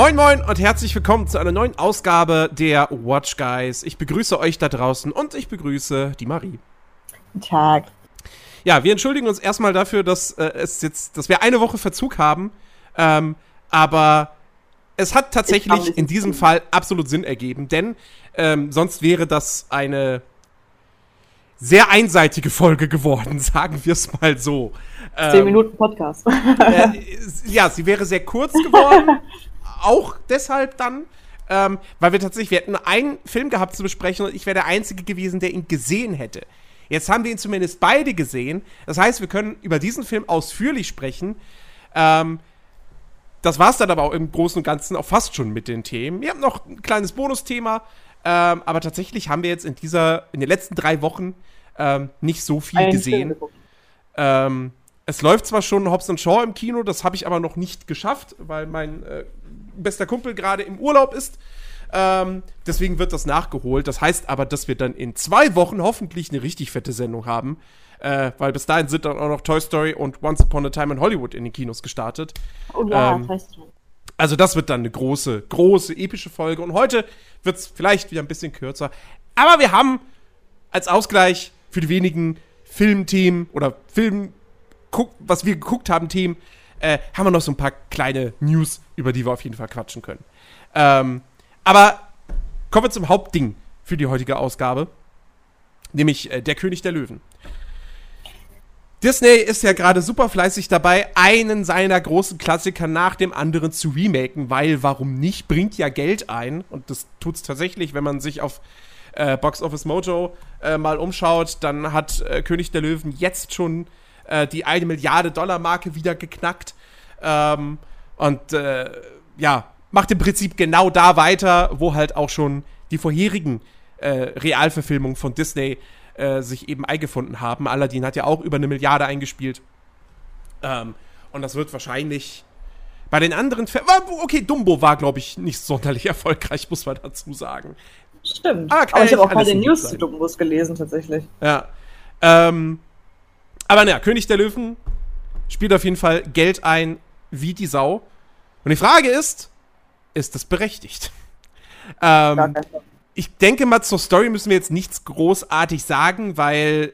Moin Moin und herzlich willkommen zu einer neuen Ausgabe der Watch Guys. Ich begrüße euch da draußen und ich begrüße die Marie. Guten Tag. Ja, wir entschuldigen uns erstmal dafür, dass äh, es jetzt, dass wir eine Woche Verzug haben. Ähm, aber es hat tatsächlich in diesem Fall absolut Sinn ergeben, denn ähm, sonst wäre das eine sehr einseitige Folge geworden, sagen wir es mal so. Zehn ähm, Minuten Podcast. Äh, ja, sie wäre sehr kurz geworden. auch deshalb dann, ähm, weil wir tatsächlich, wir hätten einen Film gehabt zu besprechen und ich wäre der Einzige gewesen, der ihn gesehen hätte. Jetzt haben wir ihn zumindest beide gesehen. Das heißt, wir können über diesen Film ausführlich sprechen. Ähm, das war es dann aber auch im Großen und Ganzen auch fast schon mit den Themen. Wir haben noch ein kleines Bonusthema, ähm, aber tatsächlich haben wir jetzt in dieser, in den letzten drei Wochen ähm, nicht so viel Ein gesehen. Ähm, es läuft zwar schon Hobbs Shaw im Kino, das habe ich aber noch nicht geschafft, weil mein äh, bester Kumpel gerade im Urlaub ist. Ähm, deswegen wird das nachgeholt. Das heißt aber, dass wir dann in zwei Wochen hoffentlich eine richtig fette Sendung haben. Äh, weil bis dahin sind dann auch noch Toy Story und Once Upon a Time in Hollywood in den Kinos gestartet. Oh ja, ähm, das Also das wird dann eine große, große, epische Folge. Und heute wird es vielleicht wieder ein bisschen kürzer. Aber wir haben als Ausgleich für die wenigen Filmthemen oder Film, was wir geguckt haben, Themen, äh, haben wir noch so ein paar kleine News, über die wir auf jeden Fall quatschen können. Ähm, aber kommen wir zum Hauptding für die heutige Ausgabe, nämlich äh, Der König der Löwen. Disney ist ja gerade super fleißig dabei, einen seiner großen Klassiker nach dem anderen zu remaken, weil warum nicht, bringt ja Geld ein. Und das tut es tatsächlich, wenn man sich auf äh, Box Office Mojo äh, mal umschaut, dann hat äh, König der Löwen jetzt schon äh, die eine Milliarde Dollar Marke wieder geknackt. Ähm, und äh, ja, macht im Prinzip genau da weiter, wo halt auch schon die vorherigen äh, Realverfilmungen von Disney äh, sich eben eingefunden haben. Aladdin hat ja auch über eine Milliarde eingespielt. Ähm, und das wird wahrscheinlich bei den anderen Filmen. Okay, Dumbo war, glaube ich, nicht sonderlich erfolgreich, muss man dazu sagen. Stimmt. Ah, Aber ich habe auch mal den News zu Dumbos gelesen, tatsächlich. Ja. Ähm, aber naja, König der Löwen spielt auf jeden Fall Geld ein wie die Sau. Und die Frage ist, ist das berechtigt? Ähm, ich denke mal, zur Story müssen wir jetzt nichts großartig sagen, weil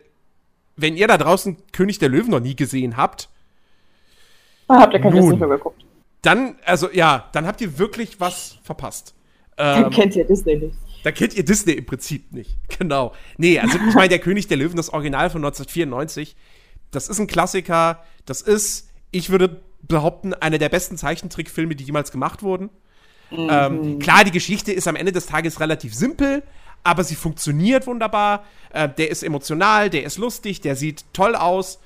wenn ihr da draußen König der Löwen noch nie gesehen habt, dann habt ihr kein Disney mehr geguckt. Dann, also ja, dann habt ihr wirklich was verpasst. Ähm, dann kennt ihr Disney nicht. Dann kennt ihr Disney im Prinzip nicht. Genau. Nee, also ich meine, der König der Löwen, das Original von 1994, das ist ein Klassiker. Das ist, ich würde behaupten, einer der besten Zeichentrickfilme, die jemals gemacht wurden. Mhm. Ähm, klar, die Geschichte ist am Ende des Tages relativ simpel, aber sie funktioniert wunderbar. Äh, der ist emotional, der ist lustig, der sieht toll aus.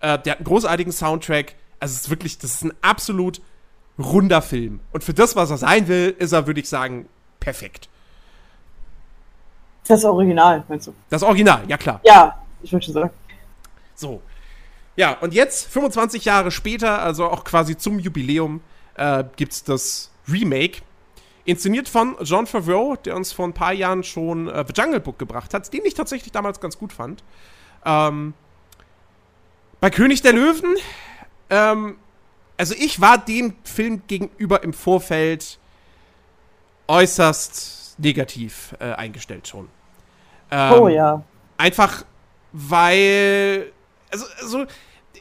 Äh, der hat einen großartigen Soundtrack. Also es ist wirklich, das ist ein absolut runder Film. Und für das, was er sein will, ist er, würde ich sagen, perfekt. Das Original, meinst du? Das Original, ja klar. Ja, ich würde schon sagen. So. Ja, und jetzt, 25 Jahre später, also auch quasi zum Jubiläum, äh, es das Remake. Inszeniert von John Favreau, der uns vor ein paar Jahren schon äh, The Jungle Book gebracht hat, den ich tatsächlich damals ganz gut fand. Ähm, bei König der Löwen, ähm, also ich war dem Film gegenüber im Vorfeld äußerst negativ äh, eingestellt schon. Ähm, oh ja. Einfach, weil also, also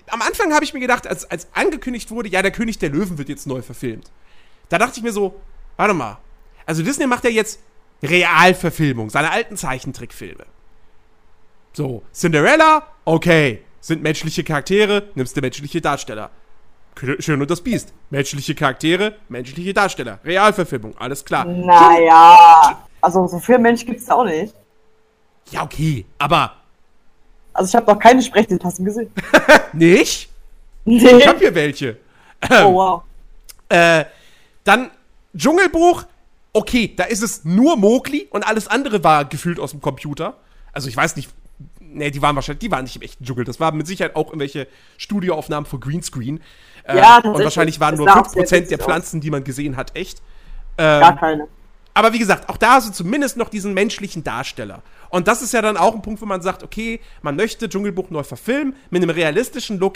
am Anfang habe ich mir gedacht, als, als angekündigt wurde, ja, der König der Löwen wird jetzt neu verfilmt. Da dachte ich mir so, warte mal. Also Disney macht ja jetzt Realverfilmung, seine alten Zeichentrickfilme. So, Cinderella, okay, sind menschliche Charaktere, nimmst du menschliche Darsteller. Schön und das Biest. Menschliche Charaktere, menschliche Darsteller. Realverfilmung, alles klar. Naja, also so viel Mensch gibt's auch nicht. Ja, okay, aber also ich habe noch keine Sprechdienstassen gesehen. nicht? Nee. Ich habe hier welche. oh wow. Äh, dann Dschungelbuch. Okay, da ist es nur Mowgli und alles andere war gefühlt aus dem Computer. Also ich weiß nicht, nee, die waren wahrscheinlich, die waren nicht im echten Dschungel. Das waren mit Sicherheit auch irgendwelche Studioaufnahmen für Greenscreen. Äh, ja, und wahrscheinlich waren nur 5% der Pflanzen, die man gesehen hat, echt. Ähm, Gar keine. Aber wie gesagt, auch da hast du zumindest noch diesen menschlichen Darsteller. Und das ist ja dann auch ein Punkt, wo man sagt, okay, man möchte Dschungelbuch neu verfilmen mit einem realistischen Look.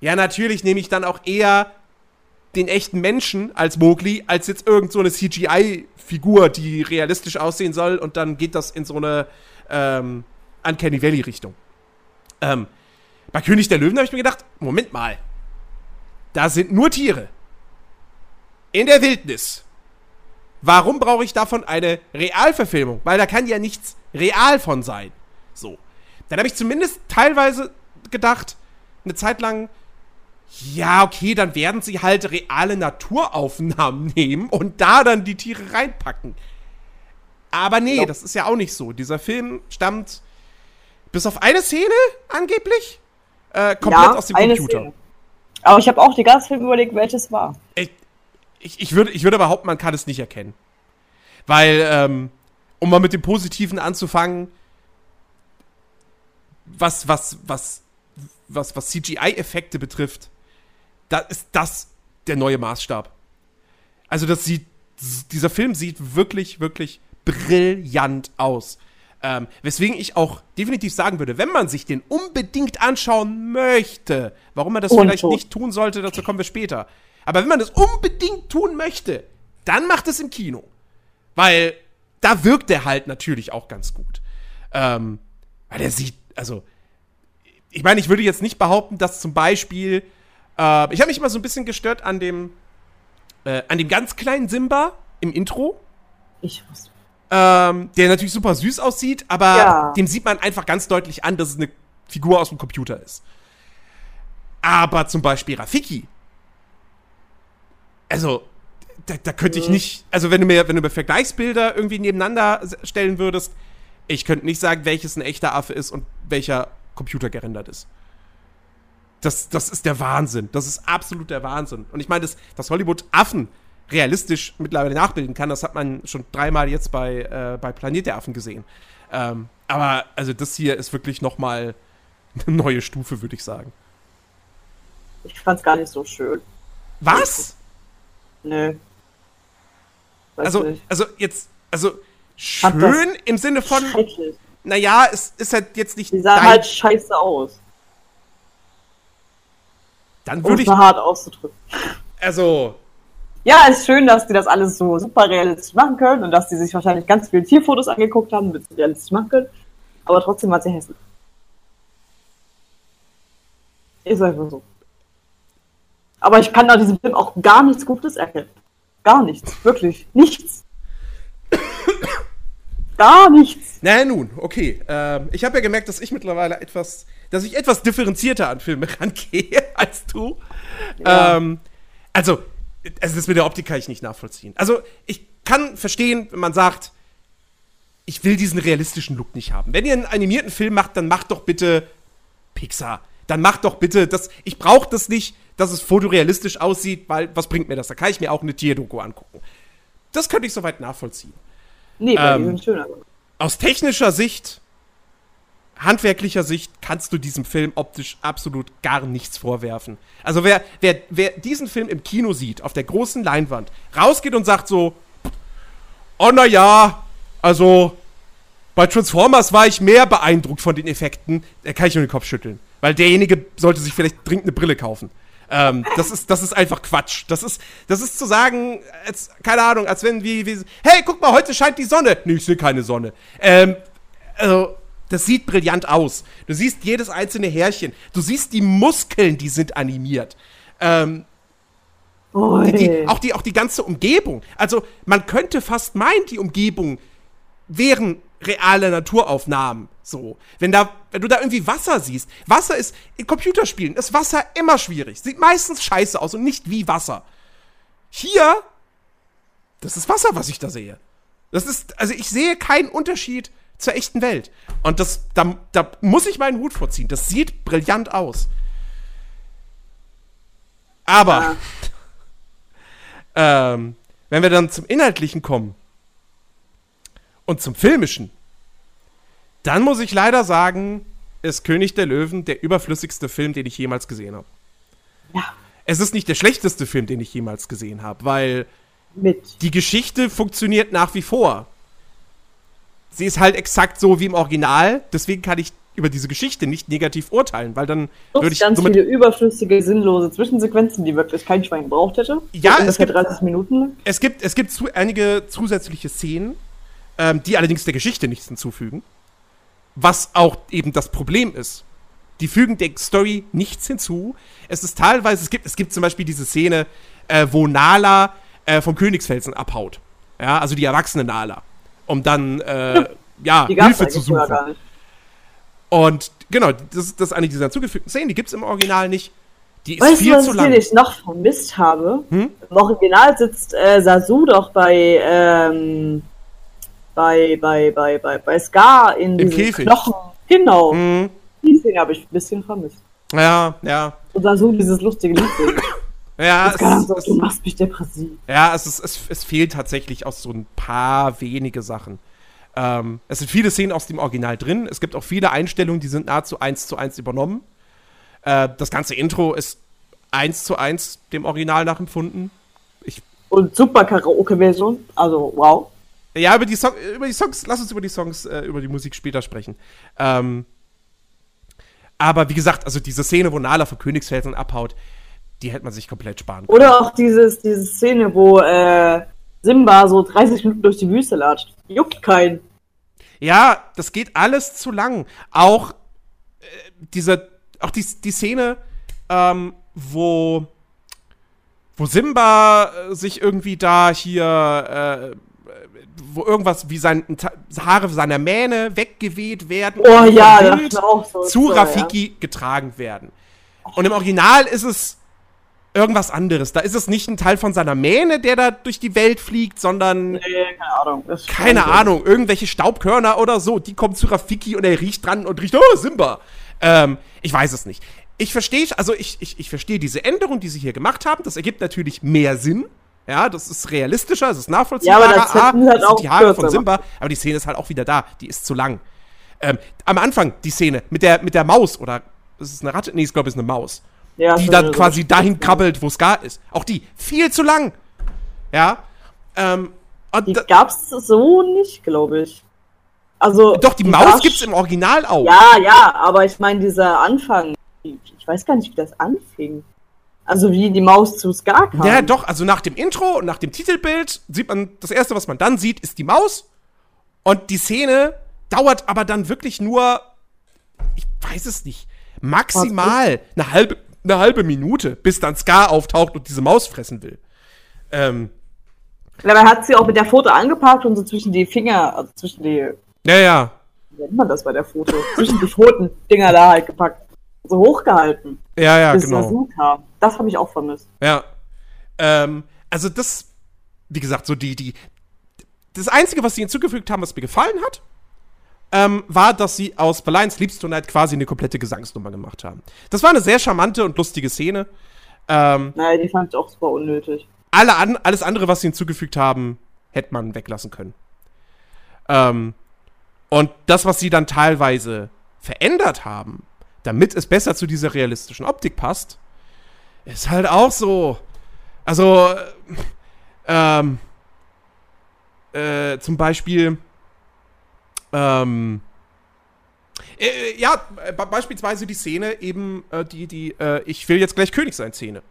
Ja, natürlich nehme ich dann auch eher den echten Menschen als Mowgli, als jetzt irgend so eine CGI-Figur, die realistisch aussehen soll und dann geht das in so eine ähm, Uncanny Valley-Richtung. Ähm, bei König der Löwen habe ich mir gedacht, Moment mal, da sind nur Tiere. In der Wildnis. Warum brauche ich davon eine Realverfilmung? Weil da kann ja nichts real von sein. So. Dann habe ich zumindest teilweise gedacht, eine Zeit lang, ja, okay, dann werden sie halt reale Naturaufnahmen nehmen und da dann die Tiere reinpacken. Aber nee, ja. das ist ja auch nicht so. Dieser Film stammt bis auf eine Szene angeblich äh, komplett ja, aus dem Computer. Szene. Aber ich habe auch die ganze Film überlegt, welches war. Ich, ich, ich, würde, ich würde behaupten, man kann es nicht erkennen. Weil, ähm, um mal mit dem Positiven anzufangen, was, was, was, was, was CGI-Effekte betrifft, da ist das der neue Maßstab. Also das sieht, dieser Film sieht wirklich, wirklich brillant aus. Ähm, weswegen ich auch definitiv sagen würde, wenn man sich den unbedingt anschauen möchte, warum man das Und vielleicht so. nicht tun sollte, dazu kommen wir später. Aber wenn man das unbedingt tun möchte, dann macht es im Kino. Weil da wirkt er halt natürlich auch ganz gut. Ähm, weil er sieht, also, ich meine, ich würde jetzt nicht behaupten, dass zum Beispiel äh, ich habe mich immer so ein bisschen gestört an dem, äh, an dem ganz kleinen Simba im Intro. Ich wusste. Ähm, der natürlich super süß aussieht, aber ja. dem sieht man einfach ganz deutlich an, dass es eine Figur aus dem Computer ist. Aber zum Beispiel Rafiki. Also, da, da könnte ich nicht. Also, wenn du mir, wenn du mir Vergleichsbilder irgendwie nebeneinander stellen würdest, ich könnte nicht sagen, welches ein echter Affe ist und welcher Computer gerendert ist. Das, das ist der Wahnsinn. Das ist absolut der Wahnsinn. Und ich meine, dass, dass Hollywood Affen realistisch mittlerweile nachbilden kann, das hat man schon dreimal jetzt bei, äh, bei Planet der Affen gesehen. Ähm, aber also das hier ist wirklich noch mal eine neue Stufe, würde ich sagen. Ich fand's gar nicht so schön. Was? Nö. Weiß also, nicht. also jetzt, also schön im Sinne von. Naja, es ist halt jetzt nicht. Die sah halt scheiße aus. Dann würde ich. hart auszudrücken. Also. Ja, ist schön, dass die das alles so super realistisch machen können und dass die sich wahrscheinlich ganz viele Tierfotos angeguckt haben, damit sie realistisch machen können. Aber trotzdem war sie hässlich. Ist einfach so. Aber ich kann da diesem Film auch gar nichts Gutes erkennen. Gar nichts. Wirklich. Nichts. Gar nichts. Na nun, okay. Ähm, ich habe ja gemerkt, dass ich mittlerweile etwas dass ich etwas differenzierter an Filme rangehe du. Ja. Ähm, also, also, das mit der Optik kann ich nicht nachvollziehen. Also, ich kann verstehen, wenn man sagt, ich will diesen realistischen Look nicht haben. Wenn ihr einen animierten Film macht, dann macht doch bitte Pixar. Dann macht doch bitte das. Ich brauche das nicht, dass es fotorealistisch aussieht, weil was bringt mir das? Da kann ich mir auch eine Tierdoku angucken. Das könnte ich soweit nachvollziehen. Nee, weil ähm, die sind schöner. Aus technischer Sicht handwerklicher Sicht kannst du diesem Film optisch absolut gar nichts vorwerfen. Also wer, wer, wer diesen Film im Kino sieht, auf der großen Leinwand, rausgeht und sagt so, oh na ja, also bei Transformers war ich mehr beeindruckt von den Effekten, da kann ich nur den Kopf schütteln. Weil derjenige sollte sich vielleicht dringend eine Brille kaufen. Ähm, das, ist, das ist einfach Quatsch. Das ist, das ist zu sagen, als, keine Ahnung, als wenn wie, wie hey, guck mal, heute scheint die Sonne. Nee, ich sehe keine Sonne. Ähm, also, das sieht brillant aus. Du siehst jedes einzelne Härchen. Du siehst die Muskeln, die sind animiert. Ähm, die, die, auch, die, auch die ganze Umgebung. Also, man könnte fast meinen, die Umgebung wären reale Naturaufnahmen. So. Wenn, da, wenn du da irgendwie Wasser siehst. Wasser ist, in Computerspielen ist Wasser immer schwierig. Sieht meistens scheiße aus und nicht wie Wasser. Hier, das ist Wasser, was ich da sehe. Das ist, also ich sehe keinen Unterschied zur echten Welt. Und das, da, da muss ich meinen Hut vorziehen. Das sieht brillant aus. Aber, ja. ähm, wenn wir dann zum Inhaltlichen kommen und zum Filmischen, dann muss ich leider sagen, ist König der Löwen der überflüssigste Film, den ich jemals gesehen habe. Ja. Es ist nicht der schlechteste Film, den ich jemals gesehen habe, weil Mit. die Geschichte funktioniert nach wie vor. Sie ist halt exakt so wie im Original, deswegen kann ich über diese Geschichte nicht negativ urteilen, weil dann würde ich ganz viele überflüssige, sinnlose Zwischensequenzen, die wirklich kein Schwein gebraucht hätte. Ja, es gibt- 30 Minuten. Es gibt, es gibt zu, einige zusätzliche Szenen, ähm, die allerdings der Geschichte nichts hinzufügen. Was auch eben das Problem ist. Die fügen der Story nichts hinzu. Es ist teilweise, es gibt, es gibt zum Beispiel diese Szene, äh, wo Nala äh, vom Königsfelsen abhaut. Ja, also die erwachsene Nala. Um dann, äh, ja, Hilfe zu suchen. Und genau, das, das ist eine dieser hinzugefügten Szenen, die gibt es im Original nicht. Die ist Weißt du, viel was zu ich lang. nämlich noch vermisst habe? Hm? Im Original sitzt äh, Sasu doch bei, ähm, bei, bei, bei, bei, bei Scar in Im Käfig. Knochen. Genau. Mhm. Die Szene habe ich ein bisschen vermisst. Ja, ja. Und Sasu dieses lustige Lied. Ja, es, so, es, du machst mich depressiv. Ja, es, ist, es, es fehlt tatsächlich aus so ein paar wenige Sachen. Ähm, es sind viele Szenen aus dem Original drin. Es gibt auch viele Einstellungen, die sind nahezu eins zu eins übernommen. Äh, das ganze Intro ist eins zu eins dem Original nachempfunden. Und super Karaoke-Version. Also, wow. Ja, über die, Song, über die Songs, lass uns über die Songs, äh, über die Musik später sprechen. Ähm, aber wie gesagt, also diese Szene, wo Nala vom Königsfelsen abhaut, die hätte man sich komplett sparen können. Oder auch dieses, diese Szene, wo äh, Simba so 30 Minuten durch die Wüste latscht. Juckt keinen. Ja, das geht alles zu lang. Auch äh, diese, auch die, die Szene, ähm, wo, wo Simba äh, sich irgendwie da hier, äh, wo irgendwas wie sein Haare seiner Mähne weggeweht werden Oh und ja, das auch so. zu so, Rafiki getragen werden. Und im Original ist es irgendwas anderes. Da ist es nicht ein Teil von seiner Mähne, der da durch die Welt fliegt, sondern. Nee, keine Ahnung. Das keine schon so. Ahnung, irgendwelche Staubkörner oder so, die kommen zu Rafiki und er riecht dran und riecht, oh, Simba. Ähm, ich weiß es nicht. Ich verstehe, also ich, ich, ich verstehe diese Änderung, die sie hier gemacht haben. Das ergibt natürlich mehr Sinn. Ja, das ist realistischer, es ist nachvollziehbarer. Ja, aber das Ah, halt das sind auch die Haare von Simba, aber die Szene ist halt auch wieder da. Die ist zu lang. Ähm, am Anfang die Szene mit der, mit der Maus oder ist es eine Ratte? Nee, ich glaube, es ist eine Maus. Ja, die dann quasi so- dahin krabbelt, wo Scar ist. Auch die, viel zu lang. Ja. Ähm, und Die gab's so nicht, glaube ich. Also. doch, die war Maus gibt's im Original auch. Ja, ja, aber ich meine, dieser Anfang. Ich weiß gar nicht, wie das anfing. Also, wie die Maus zu Scar kam. Ja, doch, also nach dem Intro und nach dem Titelbild sieht man, das erste, was man dann sieht, ist die Maus. Und die Szene dauert aber dann wirklich nur, ich weiß es nicht, maximal eine halbe, eine halbe Minute, bis dann Scar auftaucht und diese Maus fressen will. Ähm, Dabei hat sie auch mit der Foto angepackt und so zwischen die Finger, also zwischen die, ja, ja. wie nennt man das bei der Foto? zwischen die Pfoten-Dinger da halt gepackt. So hochgehalten, Ja, ja, bis genau. Kam. Das habe ich auch vermisst. Ja. Ähm, also das, wie gesagt, so die, die, das Einzige, was sie hinzugefügt haben, was mir gefallen hat, ähm, war, dass sie aus Berlin Sleeps Tonight quasi eine komplette Gesangsnummer gemacht haben. Das war eine sehr charmante und lustige Szene. Ähm, Naja, die fand ich auch super unnötig. alle an, alles andere, was sie hinzugefügt haben, hätte man weglassen können. Ähm, und das, was sie dann teilweise verändert haben, damit es besser zu dieser realistischen Optik passt, ist halt auch so. Also, äh, ähm, äh, zum Beispiel, ähm, äh, ja, äh, be- beispielsweise die Szene eben, äh, die, die, äh, ich will jetzt gleich König sein Szene.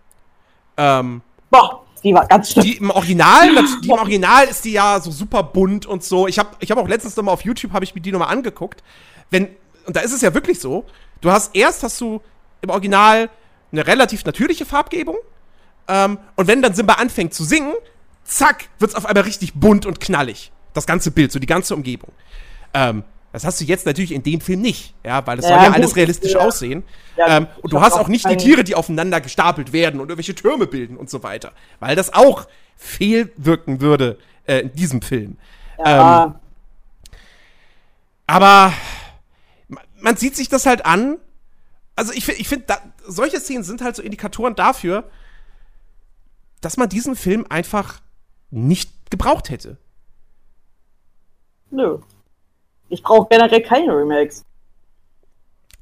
Ähm, Boah, die war ganz schlimm. die im Original, die im Original ist die ja so super bunt und so. Ich habe ich hab auch letztens nochmal auf YouTube, habe ich mir die nochmal angeguckt. Wenn, und da ist es ja wirklich so, du hast, erst hast du im Original eine relativ natürliche Farbgebung. Ähm, und wenn dann Simba anfängt zu singen, zack, wird's auf einmal richtig bunt und knallig. Das ganze Bild, so die ganze Umgebung. Ähm, das hast du jetzt natürlich in dem Film nicht, ja, weil es Ja, soll ja gut, alles realistisch ja. aussehen. Ja, ähm, und du hast auch nicht die Tiere, die aufeinander gestapelt werden und irgendwelche Türme bilden und so weiter. Weil das auch fehlwirken würde äh, in diesem Film. Ähm, aber ma- man sieht sich das halt an. Also ich, ich finde, solche Szenen sind halt so Indikatoren dafür, dass man diesen Film einfach nicht gebraucht hätte. nö. Ich brauche generell keine Remakes.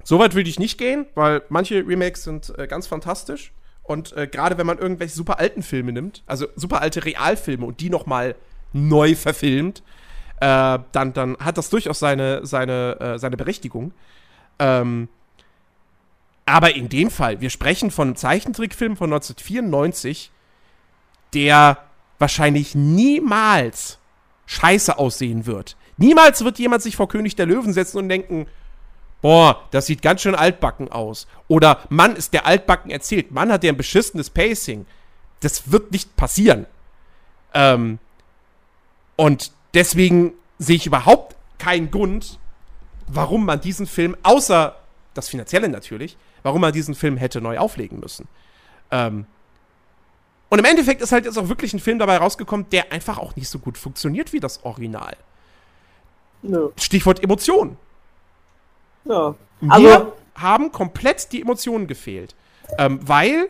Soweit würde ich nicht gehen, weil manche Remakes sind äh, ganz fantastisch. Und äh, gerade wenn man irgendwelche super alten Filme nimmt, also super alte Realfilme und die noch mal neu verfilmt, äh, dann, dann hat das durchaus seine, seine, äh, seine Berechtigung. Ähm, aber in dem Fall, wir sprechen von einem Zeichentrickfilm von 1994, der wahrscheinlich niemals scheiße aussehen wird. Niemals wird jemand sich vor König der Löwen setzen und denken, boah, das sieht ganz schön altbacken aus. Oder Mann, ist der altbacken erzählt. Mann hat der ein beschissenes Pacing. Das wird nicht passieren. Ähm, und deswegen sehe ich überhaupt keinen Grund, warum man diesen Film, außer das Finanzielle natürlich, warum man diesen Film hätte neu auflegen müssen. Ähm, und im Endeffekt ist halt jetzt auch wirklich ein Film dabei rausgekommen, der einfach auch nicht so gut funktioniert wie das Original. Nö. Stichwort Emotionen. Ja. Mir Also, haben komplett die Emotionen gefehlt. Ähm, weil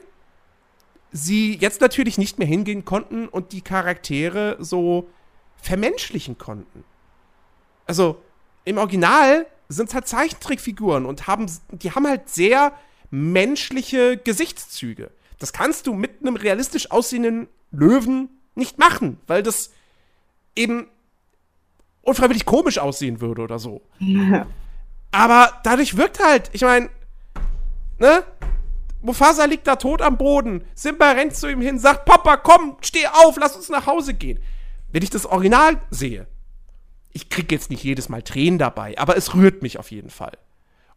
sie jetzt natürlich nicht mehr hingehen konnten und die Charaktere so vermenschlichen konnten. Also im Original sind es halt Zeichentrickfiguren und haben, die haben halt sehr menschliche Gesichtszüge. Das kannst du mit einem realistisch aussehenden Löwen nicht machen, weil das eben unfreiwillig komisch aussehen würde oder so. Aber dadurch wirkt halt, ich meine, ne? Mufasa liegt da tot am Boden. Simba rennt zu ihm hin, sagt, Papa, komm, steh auf, lass uns nach Hause gehen. Wenn ich das Original sehe, ich krieg jetzt nicht jedes Mal Tränen dabei, aber es rührt mich auf jeden Fall.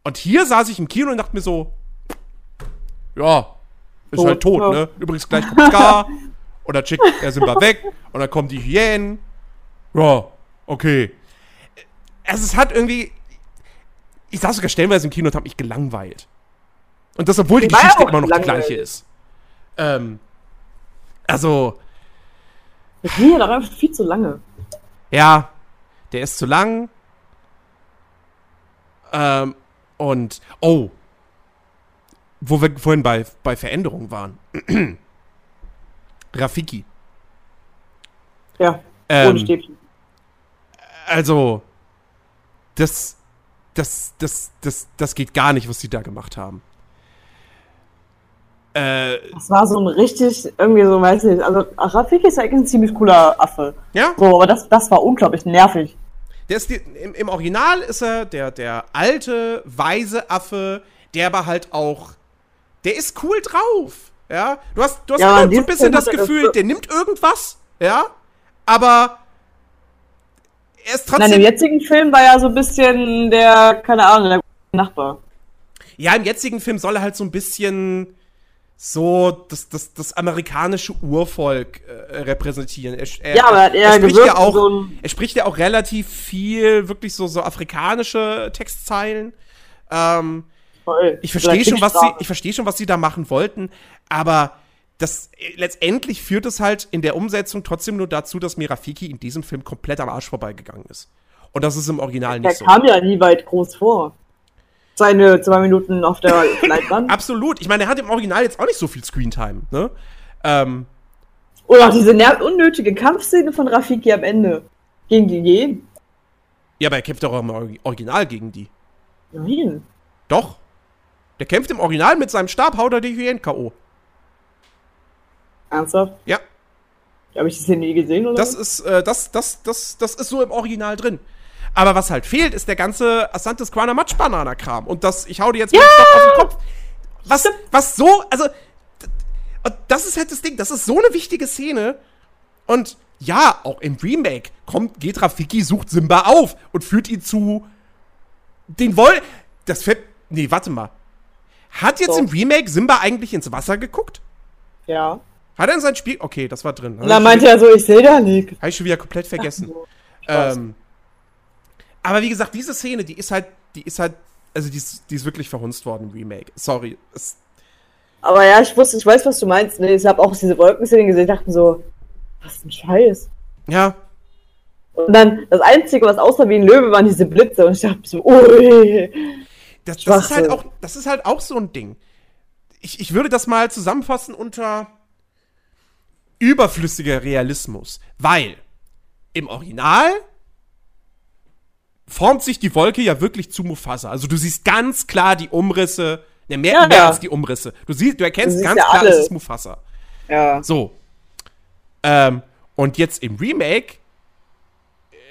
Und hier saß ich im Kino und dachte mir so, ja, ist Tot, halt tot, ja. ne? Übrigens gleich kommt Scar und dann schickt er Simba weg und dann kommen die Hyänen. Ja, okay. Also es hat irgendwie, ich saß sogar stellenweise im Kino und hab mich gelangweilt. Und das, obwohl die war Geschichte immer noch die gleiche ist. Ähm, also, ging ja doch einfach viel zu lange. ja, der ist zu lang. Ähm, und, oh, wo wir vorhin bei, bei Veränderungen waren. Rafiki. Ja, Ähm, ohne Stäbchen. Also, das, das, das, das, das geht gar nicht, was die da gemacht haben. Äh, Das war so ein richtig, irgendwie so, weiß ich nicht, also Rafiki ist ja eigentlich ein ziemlich cooler Affe. ja, So, aber das, das war unglaublich nervig. der ist im, im Original ist er der, der alte, weise Affe, der aber halt auch, der ist cool drauf. Ja, du hast, du hast Ja, so ein bisschen das Gefühl, der nimmt irgendwas, ja, aber er ist Nein, trotzdem. im jetzigen Film war ja so ein bisschen der, keine Ahnung, der Nachbar. Ja, im jetzigen Film soll er halt so ein bisschen so das, das, das amerikanische Urvolk äh, repräsentieren. Er, er, Ja, aber er er spricht ja auch, so er spricht ja auch relativ viel, wirklich so, so afrikanische Textzeilen. Ähm, Voll. ich verstehe schon, was sie, ich verstehe schon, was sie da machen wollten, aber das äh, letztendlich führt es halt in der Umsetzung trotzdem nur dazu, dass mir Rafiki in diesem Film komplett am Arsch vorbeigegangen ist. Und das ist im Original Der nicht so. kam ja nie weit groß vor. Seine zwei Minuten auf der Leinwand. Absolut. Ich meine, er hat im Original jetzt auch nicht so viel Screentime, ne? Ähm, Oder auch diese unnötige Kampfszene von Rafiki am Ende. Gegen die Jen. ja, aber er kämpft doch auch im Or- Original gegen die. Nein. Doch. Der kämpft im Original mit seinem Stab, haut er die Hyänen K.O. Ernsthaft? Ja, Habe ich das hier nie gesehen, oder? das ist, äh, das, das, das, das ist so im Original drin. Aber was halt fehlt, ist der ganze Asantes Quana Matsch Banana Kram. Und das, ich hau dir jetzt mal den Stock auf den Kopf. Was, was so, also, das ist halt das Ding, das ist so eine wichtige Szene. Und ja, auch im Remake kommt, geht Rafiki, sucht Simba auf und führt ihn zu den Woll. Das fällt. Nee, warte mal. Hat jetzt Doch. im Remake Simba eigentlich ins Wasser geguckt? ja. Hat er in sein Spiel. Okay, das war drin. Dann meinte er so, ich sehe da nichts. Habe ich schon wieder komplett vergessen. Ähm, aber wie gesagt, diese Szene, die ist halt, die ist halt, also die ist, die ist wirklich verhunzt worden im Remake. Sorry. Es, Aber ja, ich wusste, ich weiß, was du meinst. ne? Ich habe auch diese Wolkenszene gesehen, dachte so, was ein Scheiß. ja, Und dann das Einzige, was aussah wie ein Löwe, waren diese Blitze. Und ich dachte so, ui. das, das ist halt auch, das ist halt auch so ein Ding. Ich, ich würde das mal zusammenfassen unter überflüssiger Realismus, weil im Original formt sich die Wolke ja wirklich zu Mufasa. Also du siehst ganz klar die Umrisse, ne, mehr, Ja, mehr ja. als die Umrisse. Du siehst, du erkennst ganz ja klar, alle. es ist Mufasa. Ja. So. Ähm, und jetzt im Remake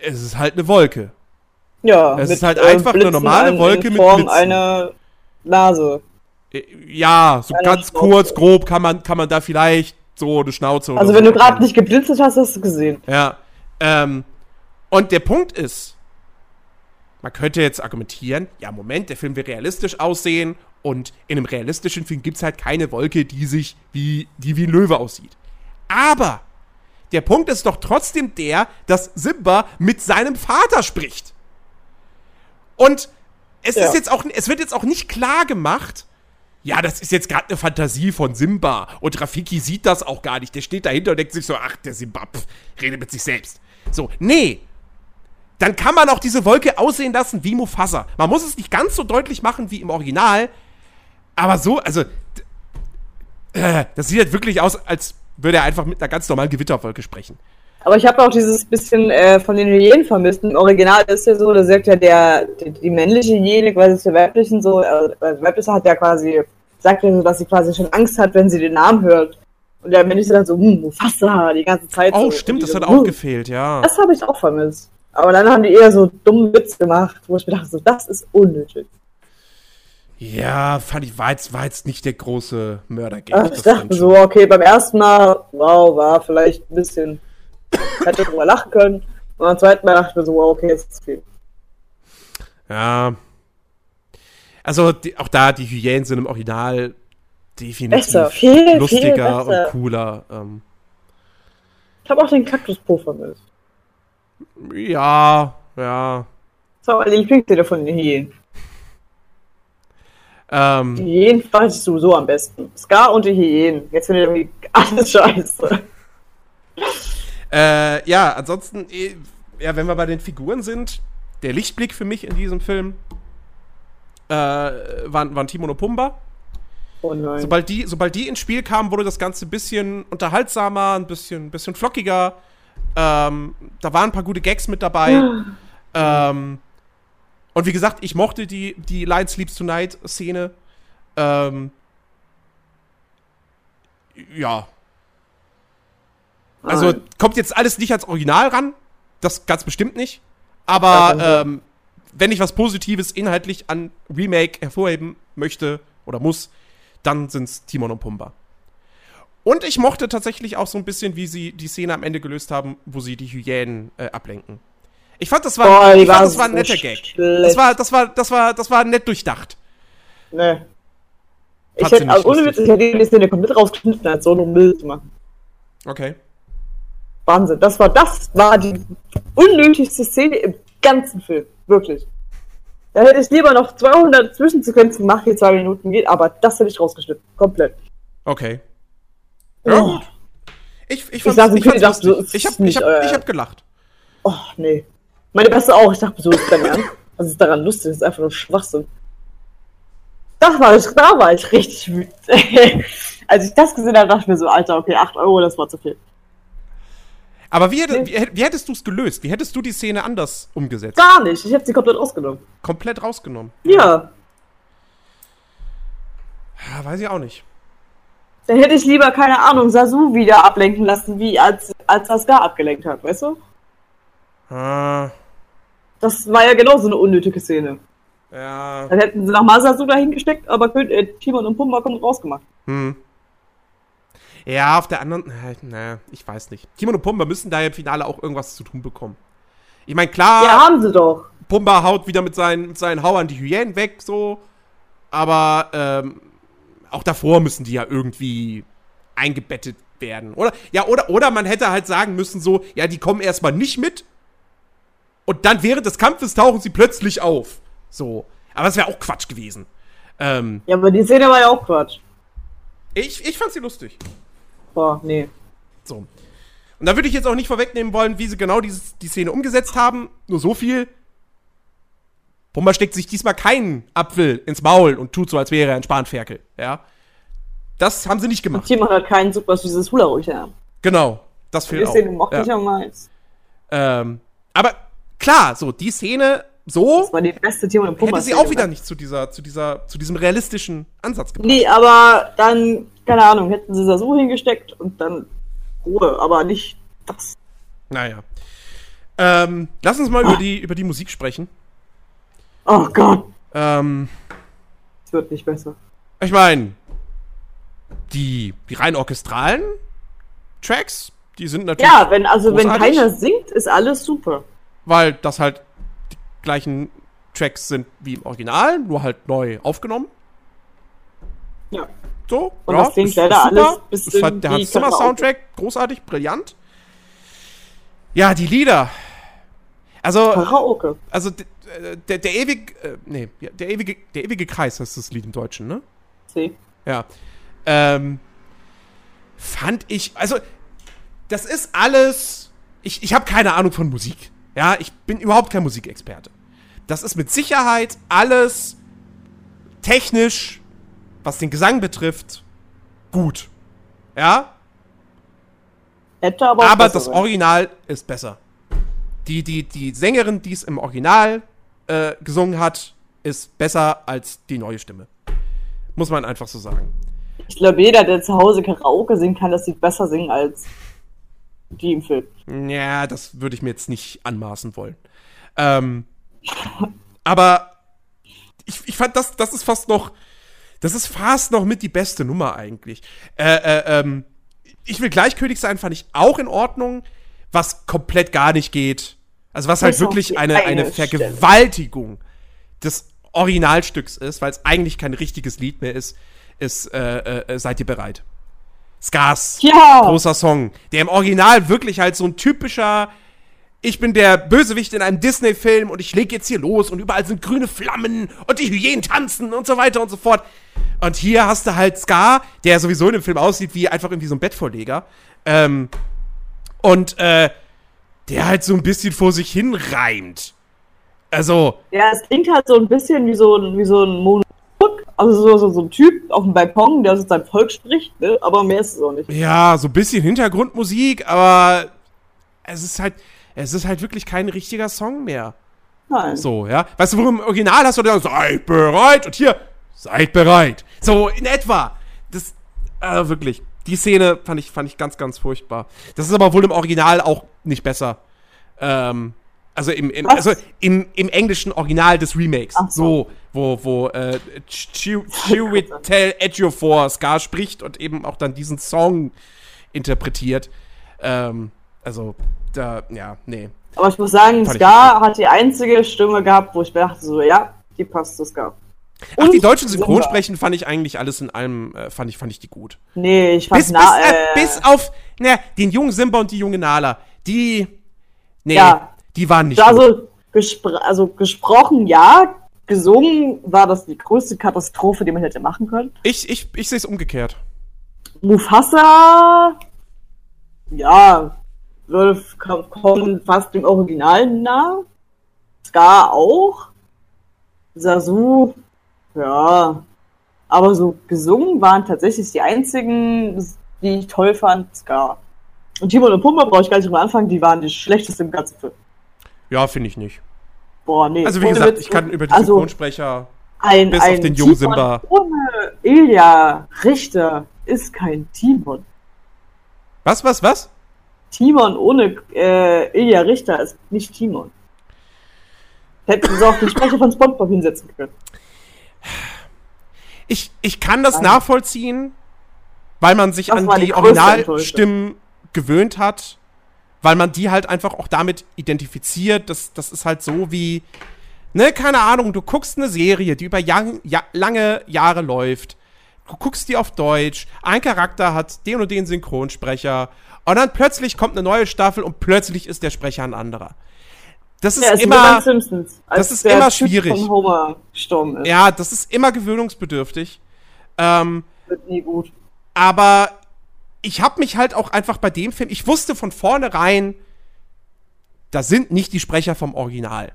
es ist halt eine Wolke. Ja. Es ist halt einfach eine Blitzen normale an- Wolke in mit Form Blitzen. einer Nase. Äh, Ja, so Eine ganz Schnauze. kurz, grob kann man, kann man da vielleicht so eine Schnauze Also so wenn du gerade nicht geblitzet hast, hast du gesehen. Ja. Ähm, und der Punkt ist, man könnte jetzt argumentieren, ja, Moment, der Film will realistisch aussehen und in einem realistischen Film gibt es halt keine Wolke, die sich wie, die wie ein Löwe aussieht. Aber der Punkt ist doch trotzdem der, dass Simba mit seinem Vater spricht. Und es Ja. ist jetzt auch, es wird jetzt auch nicht klar gemacht, ja, das ist jetzt gerade eine Fantasie von Simba und Rafiki sieht das auch gar nicht. Der steht dahinter und denkt sich so, ach, der Simba, pff, redet mit sich selbst. So, nee. Dann kann man auch diese Wolke aussehen lassen wie Mufasa. Man muss es nicht ganz so deutlich machen wie im Original, aber so, also, äh, das sieht halt wirklich aus, als würde er einfach mit einer ganz normalen Gewitterwolke sprechen. Aber ich habe auch dieses bisschen äh, von den Hyänen vermisst. Im Original ist ja so, da sagt ja der, die, die männliche Hyäne quasi zur weiblichen so, der weibliche hat ja quasi, sagt so, dass sie quasi schon Angst hat, wenn sie den Namen hört. Und der männliche dann so, hm, Mufasa, die ganze Zeit Oh, so. stimmt, das die hat so, auch hm. gefehlt, ja. Das habe ich auch vermisst. Aber dann haben die eher so dummen Witz gemacht, wo ich mir dachte, so, das ist unnötig. Ja, fand ich, war jetzt, war jetzt nicht der große Mördergag. Ich dachte so, okay, beim ersten Mal, wow, war vielleicht ein bisschen, hätte drüber lachen können. Und beim zweiten Mal dachte ich mir so, wow, okay, ist viel. Ja. Also, die, auch da, die Hyänen sind im Original definitiv Besser, viel, viel lustiger besser. und cooler. Ähm, Ich habe auch den Kaktuspo vermisst. ja, ja. Das war meine Lieblingsszene von den Hyänen. Die Ähm, Hyänen fand ich sowieso am besten. Scar und die Hyänen. Jetzt finde ich irgendwie alles scheiße. äh, ja, ansonsten, eh, ja, wenn wir bei den Figuren sind, der Lichtblick für mich in diesem Film äh, waren, waren Timon und Pumba. Oh nein. Sobald die, sobald die ins Spiel kamen, wurde das Ganze ein bisschen unterhaltsamer, ein bisschen, ein bisschen flockiger. Ähm, da waren ein paar gute Gags mit dabei. ähm, und wie gesagt, ich mochte die, die Lion Sleeps Tonight-Szene. Ähm, ja. Also Nein. kommt jetzt alles nicht ans Original ran. Das ganz bestimmt nicht. Aber ähm, wenn ich was Positives inhaltlich an Remake hervorheben möchte oder muss, dann sind's Timon und Pumba. Und ich mochte tatsächlich auch so ein bisschen, wie sie die Szene am Ende gelöst haben, wo sie die Hyänen äh, ablenken. Ich fand, das war, Boah, ich fand, das war ein netter Gag. Das war, das war, das war, das war nett durchdacht. Nee. Ich Fand sie hätte, also ohne Witz, ich hätte die Szene komplett rausgeschnitten, als so um Müll zu machen. Okay. Wahnsinn. Das war, das war die unnötigste Szene im ganzen Film. Wirklich. Da hätte ich lieber noch 200 Zwischensequenzen gemacht, die zwei Minuten geht, aber das hätte ich rausgeschnitten. Komplett. Okay. Ja, Oh. gut. Ich, ich, sag, fand's, ich, fand's ist Ich hab, ich, nicht hab, euer ich hab gelacht. Oh, nee. Meine Beste auch. Ich dachte, so ist dein Ernst. Was ist daran lustig? Das ist einfach nur Schwachsinn. Da war ich, da war ich richtig wütend. Als ich das gesehen habe, dachte ich mir so, Alter, okay, 8 Euro, das war zu viel. Aber wie, hätte, wie, wie hättest du es gelöst? Wie hättest du die Szene anders umgesetzt? Gar nicht. Ich habe sie komplett ausgenommen. Komplett rausgenommen. Ja. Ja, weiß ich auch nicht. Dann hätte ich lieber, keine Ahnung, Sasu wieder ablenken lassen, wie als, als das Gar abgelenkt hat, weißt du? Ah, Das war ja genauso eine unnötige Szene. ja. Dann hätten sie nochmal Sasu dahin gesteckt, aber äh, Timon und Pumba kommen rausgemacht. Hm. Ja, auf der anderen. äh, Na, ich weiß nicht. Timon und Pumba müssen da ja im Finale auch irgendwas zu tun bekommen. Ich meine, klar, Ja, haben sie doch. Pumba haut wieder mit seinen, mit seinen Hauern die Hyänen weg, so. Aber ähm, auch davor müssen die ja irgendwie eingebettet werden. Oder, ja, oder, oder man hätte halt sagen müssen, so, ja, die kommen erstmal nicht mit. Und dann während des Kampfes tauchen sie plötzlich auf. So. Aber das wäre auch Quatsch gewesen. Ähm, Ja, aber die Szene war ja auch Quatsch. ich, ich fand sie lustig. Boah, nee. So. Und da würde ich jetzt auch nicht vorwegnehmen wollen, wie sie genau dieses, die Szene umgesetzt haben. Nur so viel. Pumba steckt sich diesmal keinen Apfel ins Maul und tut so, als wäre er ein Spanferkel. Ja. Das haben sie nicht Und gemacht. Timon hat keinen super süßes Hula haben. Genau. Das Die fehlt auch. Szene mochte Ja. ich am meisten. Ähm, aber klar, so, die Szene so Das war die beste Timon und Pumba. hätte sie auch wieder nicht zu dieser, zu dieser, zu diesem realistischen Ansatz gebracht. Nee, aber dann, keine Ahnung, hätten sie Sasu hingesteckt und dann Ruhe, aber nicht das. Naja. Ähm, lass uns mal über die, über die Musik sprechen. Oh Gott, Ähm, es wird nicht besser. ich meine, die, die rein orchestralen Tracks, die sind natürlich. Ja, wenn, also wenn großartig. keiner singt, ist alles super. weil das halt die gleichen Tracks sind wie im Original, nur halt neu aufgenommen. Ja. So. Und das klingt leider alles Das bisschen ist halt der Hans Zimmer. Soundtrack, großartig, brillant. Ja, die Lieder. Also, Karaoke. also äh, der, der ewige, äh, nee, ja, der ewige, der ewige Kreis heißt das Lied im Deutschen, ne? C. Ja. Ähm, fand ich, also, das ist alles. Ich, ich habe keine Ahnung von Musik. Ja, ich bin überhaupt kein Musikexperte. Das ist mit Sicherheit alles technisch, was den Gesang betrifft, gut. Ja, Hätte aber aber das sein. Original ist besser. Die, die, die Sängerin, die es im Original äh, gesungen hat, ist besser als die neue Stimme. Muss man einfach so sagen. Ich glaube, jeder, der zu Hause Karaoke singen kann, das sieht besser singen als die im Film. Ja, das würde ich mir jetzt nicht anmaßen wollen. Ähm, aber ich, ich fand, das, das ist fast noch, das ist fast noch mit die beste Nummer eigentlich. Äh, äh, ähm, ich will gleichgültig sein, fand ich auch in Ordnung. Was komplett gar nicht geht. Also was halt wirklich eine, eine. Vergewaltigung des Originalstücks ist, weil es eigentlich kein richtiges Lied mehr ist, ist äh, äh, Seid ihr bereit? Scars Ja! großer Song, der im Original wirklich halt so ein typischer ich bin der Bösewicht in einem Disney-Film und ich leg jetzt hier los und überall sind grüne Flammen und die Hyänen tanzen und so weiter und so fort. Und hier hast du halt Scar, der sowieso in dem Film aussieht wie einfach irgendwie so ein Bettvorleger. Ähm, und äh, der halt so ein bisschen vor sich hin reimt. Also, Ja, es klingt halt so ein bisschen wie so ein, wie so ein Monolog. Also so, so, so ein Typ auf dem Balkon, der zu seinem Volk spricht, ne? aber mehr ist es auch nicht. ja, so ein bisschen Hintergrundmusik, aber es ist halt, es ist halt wirklich kein richtiger Song mehr. Nein. So, ja. Weißt du, worum im Original hast du dann, seid bereit und hier, seid bereit. So, in etwa. Das, äh, wirklich. Die Szene fand ich, fand ich ganz, ganz furchtbar. Das ist aber wohl im Original auch nicht besser. Ähm, also im, im, also im, im englischen Original des Remakes. Ach so. so. wo, wo, äh, Chiw- Chiwetel Ejiofor Scar spricht und eben auch dann diesen Song interpretiert. Ähm, also, da, ja, nee. Aber ich muss sagen, Fand Ska hat die einzige Stimme gehabt, wo ich dachte so, ja, die passt zu Ska. Ach, die Und deutschen Simba. Synchronsprechen fand ich eigentlich alles in allem, äh, fand ich, fand ich die gut. Nee, ich fand Bis, na, bis, äh, äh, bis auf, ne, den jungen Simba und die junge Nala. Die, nee, Ja. die waren nicht gut. also, gespr also gesprochen ja, gesungen war das die größte Katastrophe, die man hätte machen können. Ich, ich, ich sehe es umgekehrt. Mufasa, ja, würde f- kommen fast dem Original nah. Scar auch. Sasu, ja. Aber so gesungen waren tatsächlich die einzigen, die ich toll fand, Scar. Und Timon und Pumba brauche ich gar nicht drüber anfangen, die waren die schlechteste im ganzen Film. Ja, finde ich nicht. Boah, nee. Also wie gesagt, Witz. ich kann über die also, Synchronsprecher ein, bis auf ein den jungen Simba. Ohne Ilja Richter ist kein Timon. Was, was, was? Timon ohne äh, Ilja Richter ist nicht Timon. Hätten sie auch den Sprecher von SpongeBob hinsetzen können. Ich, ich kann das Nein. nachvollziehen, weil man sich Das an die, die Originalstimmen gewöhnt hat, weil man die halt einfach auch damit identifiziert. Das, das ist halt so wie, ne, keine Ahnung, du guckst eine Serie, die über Yang, ja, lange Jahre läuft. Du guckst die auf Deutsch, ein Charakter hat den und den Synchronsprecher und dann plötzlich kommt eine neue Staffel und plötzlich ist der Sprecher ein anderer. Das ist Ja, immer, Simpsons. das ist immer schwierig. Ist. ja, das ist immer gewöhnungsbedürftig. Ähm, Wird nie gut. aber ich habe mich halt auch einfach bei dem Film, ich wusste von vornherein, das sind nicht die Sprecher vom Original.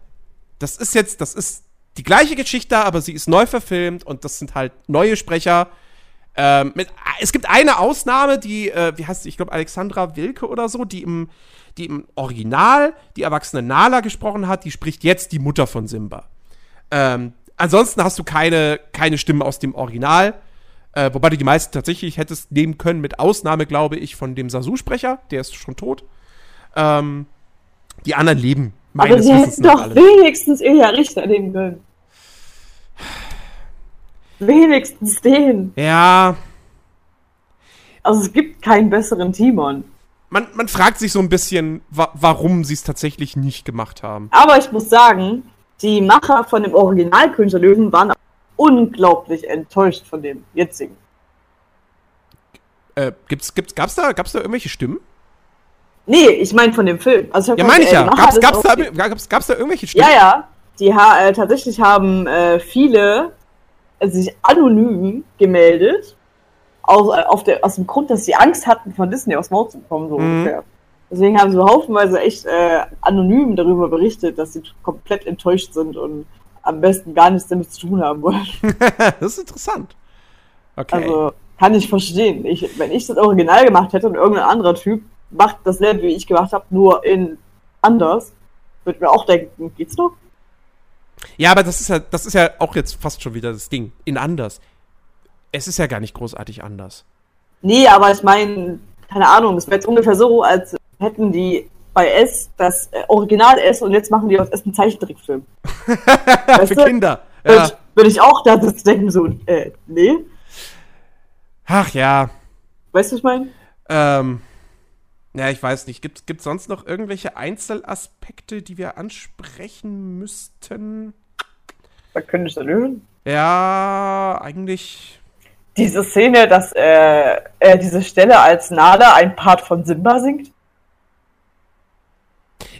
Das ist jetzt, das ist die gleiche Geschichte, aber sie ist neu verfilmt und das sind halt neue Sprecher. Ähm, mit, es gibt eine Ausnahme, die, äh, wie heißt sie, ich glaube Alexandra Wilke oder so, die im, die im Original die erwachsene Nala gesprochen hat, die spricht jetzt die Mutter von Simba. Ähm, ansonsten hast du keine, keine Stimmen aus dem Original. Äh, wobei du die meisten tatsächlich hättest nehmen können, mit Ausnahme, glaube ich, von dem Sasu-Sprecher, der ist schon tot. Ähm, die anderen leben. Aber sie hätten doch alle. wenigstens Ilja Richter nehmen können. Wenigstens den. Ja. Also es gibt keinen besseren Timon. Man, man fragt sich so ein bisschen, wa warum sie es tatsächlich nicht gemacht haben. Aber ich muss sagen, die Macher von dem Original König der Löwen waren unglaublich enttäuscht von dem jetzigen. Äh, gibt's, gibt's, gab's da, gab's da irgendwelche Stimmen? Nee, ich meine von dem Film. Also ja, meine ich ja. Gab's, gab's, da, gab's, gab's da irgendwelche Stimmen? Ja, ja. Die ha äh, tatsächlich haben äh, viele äh, sich anonym gemeldet. Aus, äh, auf der, aus dem Grund, dass sie Angst hatten, von Disney aufs Maul zu kommen, so mhm. ungefähr. Deswegen haben sie haufenweise echt äh, anonym darüber berichtet, dass sie komplett enttäuscht sind und am besten gar nichts damit zu tun haben wollen. das ist interessant. Okay. Also, kann ich verstehen. Ich, wenn ich das Original gemacht hätte und irgendein anderer Typ macht das dasselbe, wie ich gemacht habe, nur in anders, würde mir auch denken, geht's noch? Ja, aber das ist ja, das ist ja auch jetzt fast schon wieder das Ding. In anders. Es ist ja gar nicht großartig anders. Nee, aber ich meine, keine Ahnung, es wäre jetzt ungefähr so, als hätten die bei S das äh, Original S und jetzt machen die aus S einen Zeichentrickfilm. Für du? Kinder. Ja. Würde würd ich auch da denken, so, äh, nee. Ach ja. Weißt du, was ich meine? Ähm, ja, ich weiß nicht. Gibt es sonst noch irgendwelche Einzelaspekte, die wir ansprechen müssten? Da könnte ich hören. Ja, eigentlich. Diese Szene, dass äh, äh, diese Stelle als Nala ein Part von Simba singt.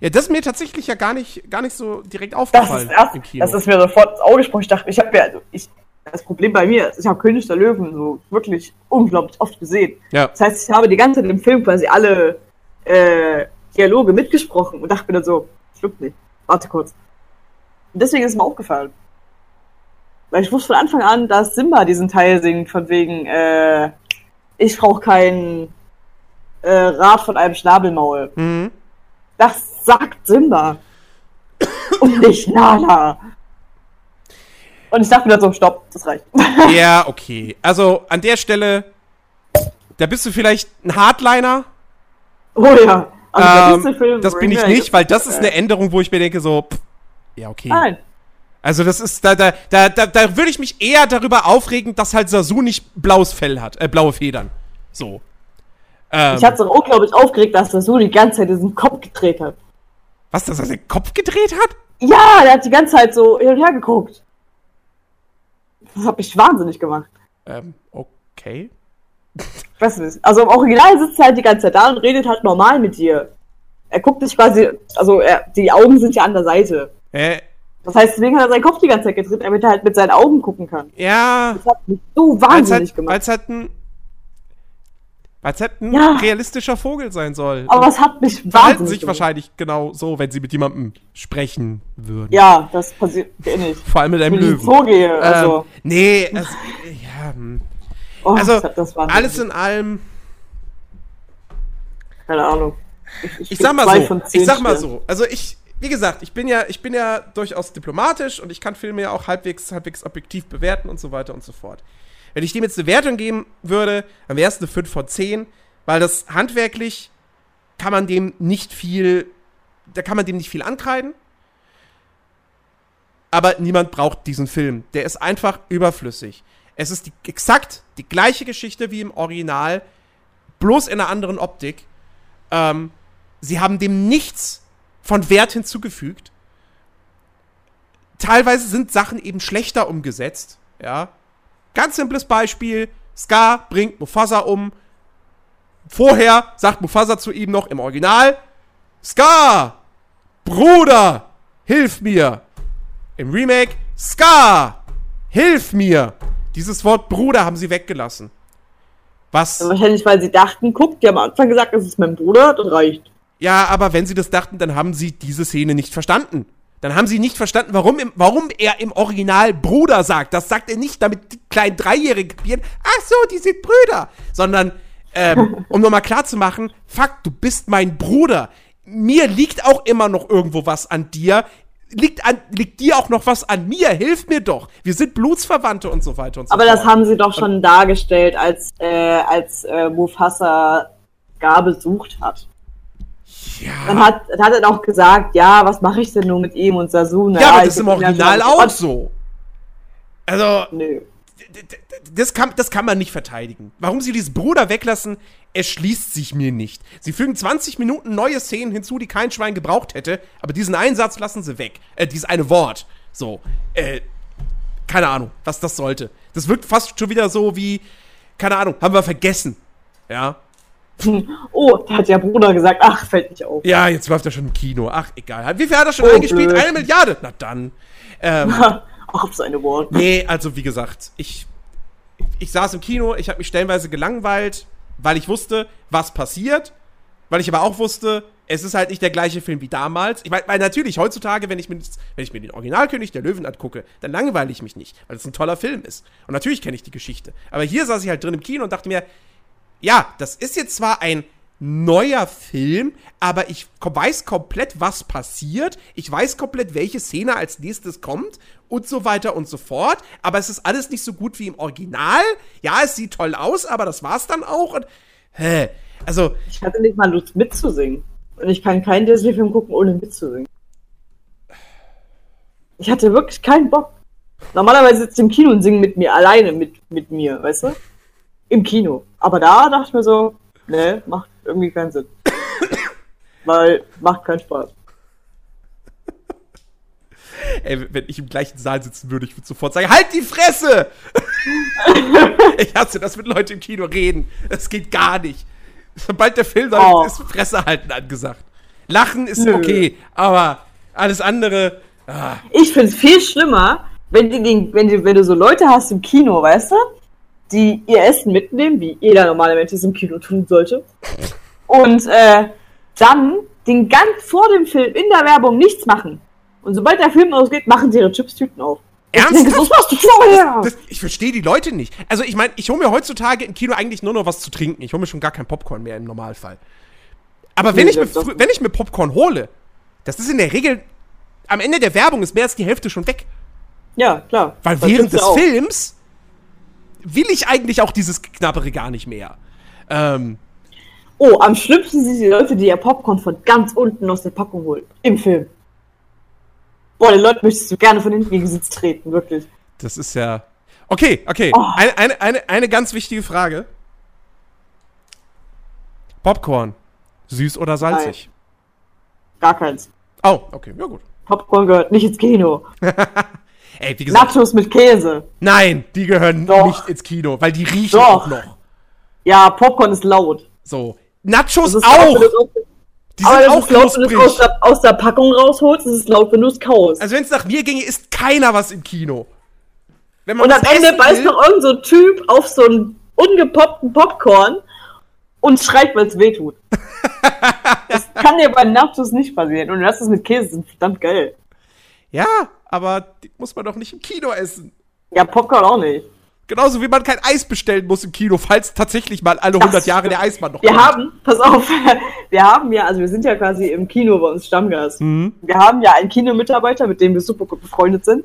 Ja, das ist mir tatsächlich ja gar nicht, gar nicht so direkt aufgefallen. Das ist, erst, das ist mir sofort ins Auge gesprochen. Ich dachte, ich habe ja, also ich, das Problem bei mir ist, ich habe König der Löwen so wirklich unglaublich oft gesehen. Ja. Das heißt, ich habe die ganze Zeit im Film quasi alle äh, Dialoge mitgesprochen und dachte mir dann so, stimmt nicht, warte kurz. Und deswegen ist es mir aufgefallen. Weil ich wusste von Anfang an, dass Simba diesen Teil singt, von wegen, äh, ich brauche keinen äh, Rat von einem Schnabelmaul. Mhm. Das sagt Simba. und nicht Nala. Und ich dachte mir so, stopp, das reicht. ja, okay. Also an der Stelle, da bist du vielleicht ein Hardliner. Oh ja. Also ähm, das bin ich nicht, weil das ist eine Änderung, wo ich mir denke, so, pff, ja, okay. Nein. Also das ist, da, da, da, da, da würde ich mich eher darüber aufregen, dass halt Sasu nicht blaues Fell hat, äh, blaue Federn. So. Ähm, ich hatte es auch, glaube ich, aufgeregt, dass Sasu die ganze Zeit diesen Kopf gedreht hat. Was, dass er den Kopf gedreht hat? Ja, der hat die ganze Zeit so hin und her geguckt. Das hat mich wahnsinnig gemacht. Ähm, okay. Was ist? Also im Original sitzt er halt die ganze Zeit da und redet halt normal mit dir. Er guckt dich quasi, also er, die Augen sind ja an der Seite. Äh, das heißt, deswegen hat er seinen Kopf die ganze Zeit gedreht, damit er halt mit seinen Augen gucken kann. Ja. Das hat mich so wahnsinnig halt, gemacht. Weil es halt ein, weil's halt ein ja. realistischer Vogel sein soll. Aber es hat mich wahnsinnig Verhalten sich wahrscheinlich genau so, wenn sie mit jemandem sprechen würden. Ja, das passiert eh nicht. Vor allem mit einem Löwen. Vorgehe, also. Ähm, nee, also, ja, hm. oh, also alles in allem. Keine Ahnung. Ich, ich, ich sag mal so. Ich sag mal so. Also ich, wie gesagt, ich bin ja, ich bin ja durchaus diplomatisch und ich kann Filme ja auch halbwegs, halbwegs objektiv bewerten und so weiter und so fort. Wenn ich dem jetzt eine Wertung geben würde, dann wäre es eine 5 von 10, weil das handwerklich kann man dem nicht viel, da kann man dem nicht viel ankreiden. Aber niemand braucht diesen Film. Der ist einfach überflüssig. Es ist die, exakt die gleiche Geschichte wie im Original, bloß in einer anderen Optik. Ähm, sie haben dem nichts von Wert hinzugefügt. Teilweise sind Sachen eben schlechter umgesetzt, ja. Ganz simples Beispiel: Scar bringt Mufasa um. Vorher sagt Mufasa zu ihm noch im Original: Scar, Bruder, hilf mir. Im Remake: Scar, hilf mir. Dieses Wort Bruder haben sie weggelassen. Was? wahrscheinlich, weil sie dachten, guck, die haben am Anfang gesagt, das ist mein Bruder, das reicht. Ja, aber wenn sie das dachten, dann haben sie diese Szene nicht verstanden. Dann haben sie nicht verstanden, warum, im, warum er im Original Bruder sagt. Das sagt er nicht, damit die kleinen Dreijährigen kapieren, ach so, die sind Brüder. Sondern, ähm, um nochmal klarzumachen, fuck, du bist mein Bruder. Mir liegt auch immer noch irgendwo was an dir. Liegt, an, liegt dir auch noch was an mir? Hilf mir doch. Wir sind Blutsverwandte und so weiter und so Aber fort. das haben sie doch schon dargestellt, als, äh, als äh, Mufasa Gar besucht hat. Dann ja, hat, dann hat er doch gesagt, ja, was mache ich denn nur mit ihm und Sasuna? ja, aber das ist im Original auch so. Also, Nö. das kann, das kann man nicht verteidigen. Warum sie diesen Bruder weglassen, erschließt sich mir nicht. Sie fügen 20 Minuten neue Szenen hinzu, die kein Schwein gebraucht hätte, aber diesen Einsatz lassen sie weg. Äh, dieses eine Wort. So. Äh, keine Ahnung, was das sollte. Das wirkt fast schon wieder so wie, keine Ahnung, haben wir vergessen. Ja. Oh, da hat der Bruder gesagt, ach, fällt nicht auf. Ja, jetzt läuft er schon im Kino. Ach, egal. Wie viel hat er schon Oh, eingespielt? blöd. Eine Milliarde. Na dann. Ähm, Ach, auf seine Worte. Nee, also wie gesagt, ich, ich saß im Kino, ich habe mich stellenweise gelangweilt, weil ich wusste, was passiert, weil ich aber auch wusste, es ist halt nicht der gleiche Film wie damals. Ich meine, weil natürlich heutzutage, wenn ich mir, wenn ich mir den Originalkönig der Löwen angucke, dann langweile ich mich nicht, weil es ein toller Film ist. Und natürlich kenne ich die Geschichte. Aber hier saß ich halt drin im Kino und dachte mir, ja, das ist jetzt zwar ein neuer Film, aber ich weiß komplett, was passiert. Ich weiß komplett, welche Szene als nächstes kommt und so weiter und so fort. Aber es ist alles nicht so gut wie im Original. Ja, es sieht toll aus, aber das war's dann auch. Und, hä? Also, Ich hatte nicht mal Lust mitzusingen. Und ich kann keinen Disney-Film gucken, ohne mitzusingen. Ich hatte wirklich keinen Bock. Normalerweise sitzt im Kino und singen mit mir, alleine mit, mit mir, weißt du? Im Kino. Aber da dachte ich mir so, ne, macht irgendwie keinen Sinn. Weil macht keinen Spaß. ey, wenn ich im gleichen Saal sitzen würde, ich würde sofort sagen, halt die Fresse! ich hasse das, mit Leuten im Kino reden. Das geht gar nicht. Sobald der Film Oh. ist Fresse halten angesagt. Lachen ist Nö. okay, aber alles andere. Ah, Ich find's viel schlimmer, wenn, die, wenn, die, wenn du so Leute hast im Kino, weißt du, die ihr Essen mitnehmen, wie jeder normale Mensch es im Kino tun sollte, und äh, dann den ganz vor dem Film in der Werbung nichts machen. Und sobald der Film ausgeht, machen sie ihre Chipstüten auf. Ich denke, Ernsthaft? machst du vorher. das, ich verstehe die Leute nicht. Also, ich meine, ich hole mir heutzutage im Kino eigentlich nur noch was zu trinken. Ich hole mir schon gar kein Popcorn mehr im Normalfall. Aber wenn, ich mir, wenn ich mir Popcorn hole, das ist in der Regel. Am Ende der Werbung ist mehr als die Hälfte schon weg. Ja, klar. Weil während des. Films will ich eigentlich auch dieses Knabbere gar nicht mehr. Ähm, Oh, am schlimmsten sind die Leute, die ihr Popcorn von ganz unten aus der Packung holen. Im Film. Boah, den Leuten möchtest du gerne von hinten gegen Sitz treten, wirklich. das ist ja. Okay, okay. Oh. Eine, eine, eine, eine ganz wichtige Frage. Popcorn. Süß oder salzig? Gar keins. Oh, okay, ja gut. Popcorn gehört nicht ins Kino. Ey, wie gesagt, Nachos mit Käse. nein, die gehören Doch. nicht ins Kino, weil die riechen Doch. auch noch. Ja, Popcorn ist laut. So. Nachos ist auch! laut, Die aber sind das auch ist laut, wenn du es aus der, aus der Packung rausholst. Ist laut, wenn du es kaust. Also wenn es nach mir ginge, isst keiner was im Kino. Und am Ende beißt noch irgend so ein Typ auf so einen ungepoppten Popcorn und schreit, weil es weh tut. das kann dir bei Nachos nicht passieren. Und das ist mit Käse, das ist verdammt geil. Ja, aber die muss man doch nicht im Kino essen. Ja, Popcorn auch nicht. Genauso wie man kein Eis bestellen muss im Kino, falls tatsächlich mal alle 100 Jahre der Eismann noch Wir kommt. haben, pass auf, wir haben ja, also wir sind ja quasi im Kino bei uns Stammgast. Mhm. Wir haben ja einen Kinomitarbeiter, mit dem wir super gut befreundet sind.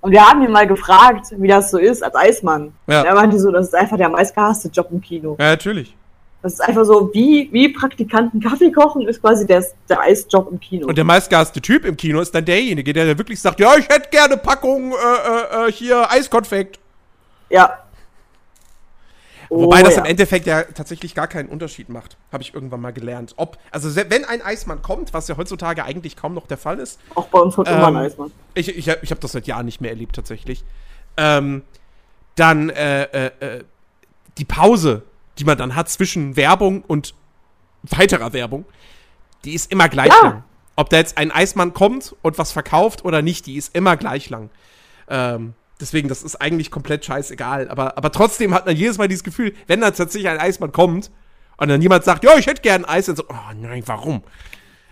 Und wir haben ihn mal gefragt, wie das so ist als Eismann. Ja. Und er meinte so, das ist einfach der meistgehasste Job im Kino. Ja, natürlich. Das ist einfach so, wie, wie Praktikanten Kaffee kochen, ist quasi der, der Eisjob im Kino. Und der meistgehasste Typ im Kino ist dann derjenige, der wirklich sagt, ja, ich hätte gerne Packung äh, äh, äh, hier Eiskonfekt. ja. Wobei Oh, das ja. im Endeffekt ja tatsächlich gar keinen Unterschied macht. Habe ich irgendwann mal gelernt. Ob, also wenn ein Eismann kommt, was ja heutzutage eigentlich kaum noch der Fall ist, Auch bei uns heute immer ein Ähm, Eismann. ich, ich, ich habe das seit Jahren nicht mehr erlebt tatsächlich, ähm, dann äh, äh, äh, die Pause, die man dann hat zwischen Werbung und weiterer Werbung, die ist immer gleich Ja. lang. Ob da jetzt ein Eismann kommt und was verkauft oder nicht, die ist immer gleich lang. Ähm, deswegen, das ist eigentlich komplett scheißegal. Aber, aber trotzdem hat man jedes Mal dieses Gefühl, wenn da tatsächlich ein Eismann kommt und dann jemand sagt, ja, ich hätte gern Eis, dann so, oh nein, warum?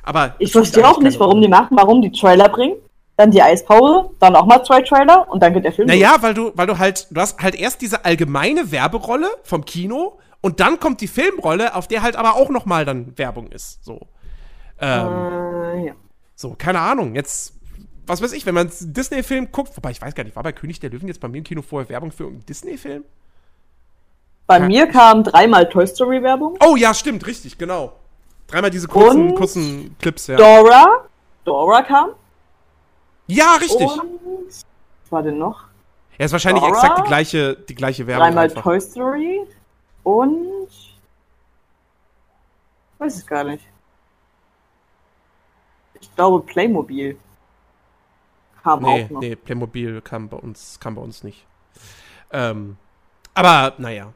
Aber Ich verstehe auch nicht, warum die machen, warum die Trailer bringen, dann die Eispause, dann auch mal zwei Trailer und dann geht der Film. Naja, weil du, weil du halt, du hast halt erst diese allgemeine Werberolle vom Kino und dann kommt die Filmrolle, auf der halt aber auch noch mal dann Werbung ist. So. Ähm, Äh, ja. so, keine Ahnung. Jetzt, was weiß ich, wenn man einen Disney-Film guckt, wobei ich weiß gar nicht, war bei König der Löwen jetzt bei mir im Kino vorher Werbung für irgendeinen Disney-Film? Bei Ja. mir kam dreimal Toy Story Werbung. Oh ja, stimmt, richtig, genau. Dreimal diese kurzen, Und kurzen Clips, ja. Dora. Dora kam. Ja, richtig. Und was war denn noch? Ja, ist wahrscheinlich Dora? exakt die gleiche, die gleiche Werbung. Dreimal einfach. Toy Story. Und. Weiß ich gar nicht. Ich glaube Playmobil. Kam Nee, auch noch. nee, Playmobil kam bei uns, kam bei uns nicht. Ähm, aber, naja.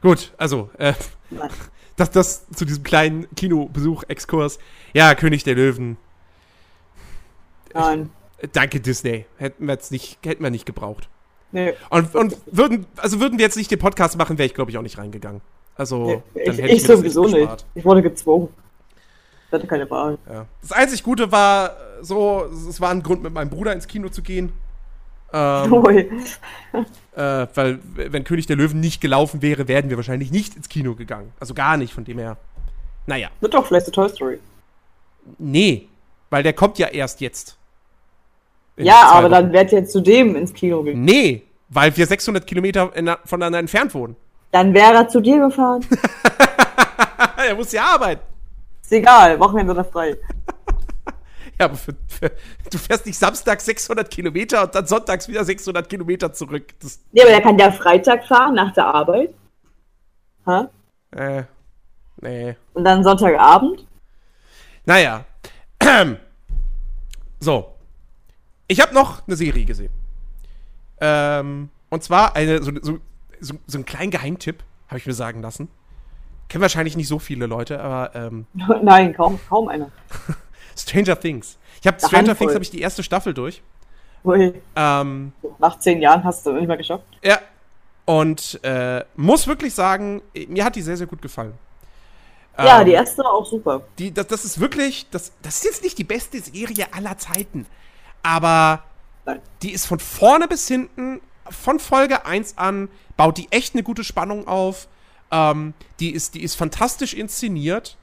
Gut, also, äh, Nein. das, das zu diesem kleinen Kinobesuch-Exkurs. Ja, König der Löwen. Nein. Äh, Danke, Disney. Hätten wir jetzt nicht, hätten wir nicht gebraucht. Nee. Und, und würden, also würden wir jetzt nicht den Podcast machen, wäre ich, glaube ich, auch nicht reingegangen. Also, nee. dann Ich, hätte ich mir das sowieso nicht. gespart. Ich wurde gezwungen. Ich hatte keine Wahl. Ja. Das einzig Gute war äh, so, es war ein Grund, mit meinem Bruder ins Kino zu gehen. Ähm, Ui. äh, weil, wenn König der Löwen nicht gelaufen wäre, wären wir wahrscheinlich nicht ins Kino gegangen. Also gar nicht, von dem her. Naja. Wird doch vielleicht eine Toy Story. Nee, weil der kommt ja erst jetzt. Ja, aber Wochen. dann wärt ihr zu dem ins Kino gegangen. Nee, weil wir 600 Kilometer in, voneinander entfernt wohnen. Dann wäre er zu dir gefahren. er muss ja arbeiten. Ist egal, Wochenende oder frei. Ja, aber für, für, du fährst nicht samstags 600 Kilometer und dann sonntags wieder 600 Kilometer zurück. Das, Nee, aber der kann ja Freitag fahren nach der Arbeit. Ha? äh, nee. Und dann Sonntagabend. Naja. So. Ich habe noch eine Serie gesehen. Ähm, und zwar eine, so, so, so, so einen kleinen Geheimtipp, habe ich mir sagen lassen. Kennen wahrscheinlich nicht so viele Leute, aber ähm, Nein, kaum, kaum einer. Stranger Things. Ich habe Stranger Handvoll. Things habe ich die erste Staffel durch. Ui, Ähm, nach zehn Jahren hast du nicht mehr geschafft. ja. Und äh, muss wirklich sagen, mir hat die sehr, sehr gut gefallen. Ja, Ähm, die erste war auch super. die, das, das ist wirklich, das, das ist jetzt nicht die beste Serie aller Zeiten. Aber Nein. die ist von vorne bis hinten, von Folge 1 an, baut die echt eine gute Spannung auf. Ähm, die, ist, die ist fantastisch inszeniert.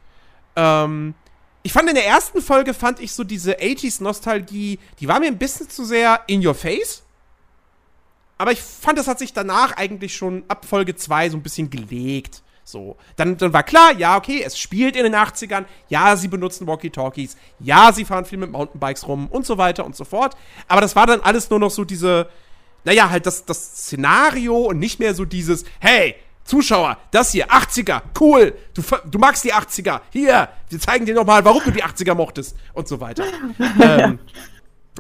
Ähm, ich fand in der ersten Folge, fand ich so diese 80s-Nostalgie, die war mir ein bisschen zu sehr in your face. Aber ich fand, das hat sich danach eigentlich schon ab Folge 2 so ein bisschen gelegt. So. Dann, dann war klar, ja, okay, es spielt in den 80ern. Ja, sie benutzen Walkie-Talkies. Ja, sie fahren viel mit Mountainbikes rum und so weiter und so fort. Aber das war dann alles nur noch so diese, naja, halt das, das Szenario und nicht mehr so dieses, hey, Zuschauer, das hier, 80er, cool, du, du magst die 80er, hier, wir zeigen dir nochmal, warum du die 80er mochtest und so weiter. ähm,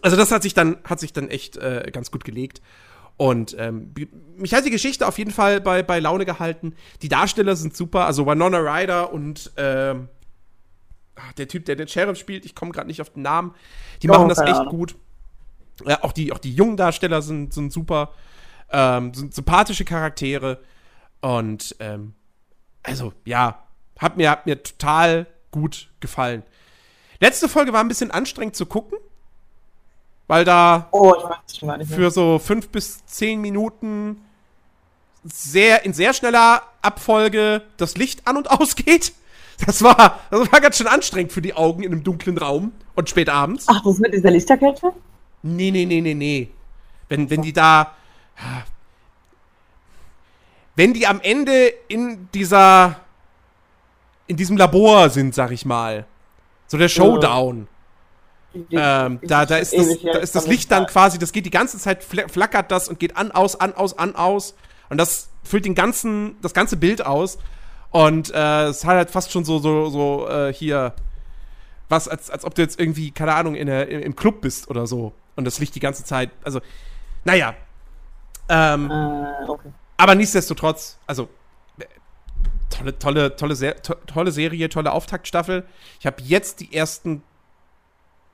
also das hat sich dann, hat sich dann echt äh, ganz gut gelegt. Und ähm, mich hat die Geschichte auf jeden Fall bei, bei Laune gehalten. Die Darsteller sind super, also Winona Ryder und ähm, ach, der Typ, der den Sheriff spielt, ich komme gerade nicht auf den Namen, die Oh, machen das echt Ahnung. gut. Ja, auch, die, auch die jungen Darsteller sind, sind super, ähm, sind sympathische Charaktere. Und ähm, also, ja, hat mir, hat mir total gut gefallen. Letzte Folge war ein bisschen anstrengend zu gucken, weil da Oh, für so fünf bis zehn Minuten sehr in sehr schneller Abfolge das Licht an und ausgeht. Das war, das war ganz schön anstrengend für die Augen in einem dunklen Raum und spät abends. Ach, das mit dieser Lichterkette? Nee, nee, nee, nee, nee. Wenn, wenn die da. Wenn die am Ende in dieser. in diesem Labor sind, sag ich mal. So der Showdown. Die- Ähm, da, da, ist das, da ist das Licht dann quasi, das geht die ganze Zeit, fl- flackert das und geht an, aus, an, aus, an, aus. Und das füllt den ganzen, das ganze Bild aus. Und äh, es hat halt fast schon so, so, so, äh, hier, was, als, als ob du jetzt irgendwie, keine Ahnung, in der, im, Club bist oder so. Und das Licht die ganze Zeit, also, naja. Ähm, Äh, okay. aber nichtsdestotrotz, also tolle, tolle, tolle, tolle Serie, tolle Auftaktstaffel. Ich habe jetzt die ersten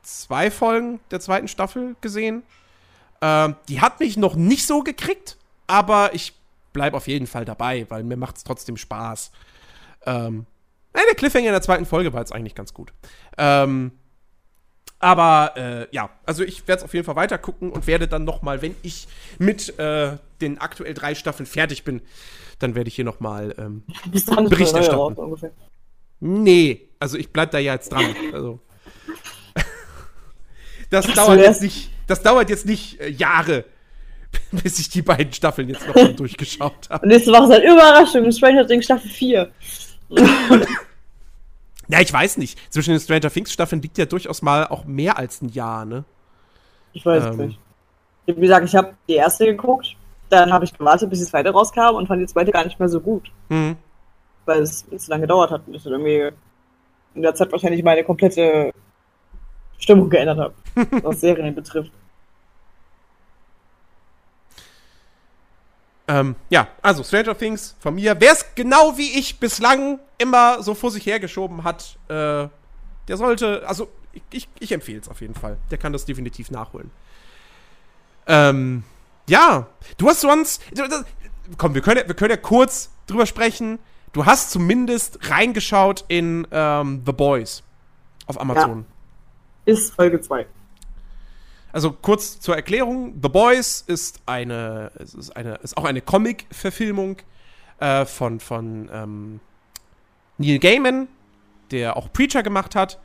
zwei Folgen der zweiten Staffel gesehen. Ähm, die hat mich noch nicht so gekriegt, aber ich bleibe auf jeden Fall dabei, weil mir macht es trotzdem Spaß. Ähm, der Cliffhanger in der zweiten Folge war jetzt eigentlich ganz gut. Ähm, aber äh, ja, also ich werde es auf jeden Fall weiter gucken und werde dann noch mal, wenn ich mit äh, den aktuell drei Staffeln fertig bin, dann werde ich hier noch mal ähm, Bericht erstatten. Nee, also ich bleib da ja jetzt dran. Also. Das Ach dauert jetzt nicht, das dauert jetzt nicht äh, Jahre, bis ich die beiden Staffeln jetzt noch mal durchgeschaut habe. Und nächste Woche ist halt Überraschung, Stranger Things Staffel 4. Ja, ich weiß nicht. Zwischen den Stranger Things Staffeln liegt ja durchaus mal auch mehr als ein Jahr, ne? Ich weiß es Ähm. nicht. Wie gesagt, ich habe die erste geguckt, dann habe ich gewartet, bis die zweite rauskam und fand die zweite gar nicht mehr so gut, Hm. weil es zu lange gedauert hat und ich dann irgendwie in der Zeit wahrscheinlich meine komplette Stimmung geändert habe, was Serien betrifft. Ähm, ja, also Stranger Things von mir. Wer es genau wie ich bislang immer so vor sich hergeschoben hat, äh, der sollte, also ich, ich, ich empfehle es auf jeden Fall. Der kann das definitiv nachholen. Ähm, ja, du hast sonst, komm, wir können, ja- wir können ja kurz drüber sprechen. Du hast zumindest reingeschaut in ähm, The Boys auf Amazon. Bis Folge 2. Also kurz zur Erklärung: The Boys ist eine, ist eine, ist auch eine Comic-Verfilmung äh, von von ähm, Neil Gaiman, der auch Preacher gemacht hat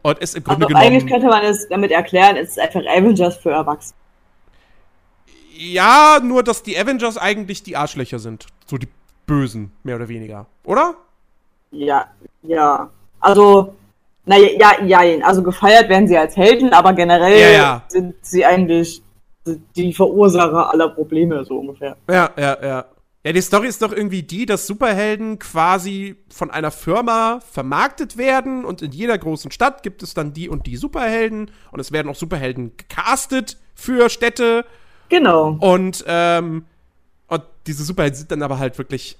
und ist im Grunde Also eigentlich genommen könnte man es damit erklären, es ist einfach Avengers für Erwachsene. ja nur, dass die Avengers eigentlich die Arschlöcher sind, so die Bösen mehr oder weniger, oder? Ja, ja. Also, naja, ja, ja, also gefeiert werden sie als Helden, aber generell Ja, ja. sind sie eigentlich die Verursacher aller Probleme, so ungefähr. Ja, ja, ja. Ja, die Story ist doch irgendwie die, dass Superhelden quasi von einer Firma vermarktet werden und in jeder großen Stadt gibt es dann die und die Superhelden und es werden auch Superhelden gecastet für Städte Genau. und, ähm, und diese Superhelden sind dann aber halt wirklich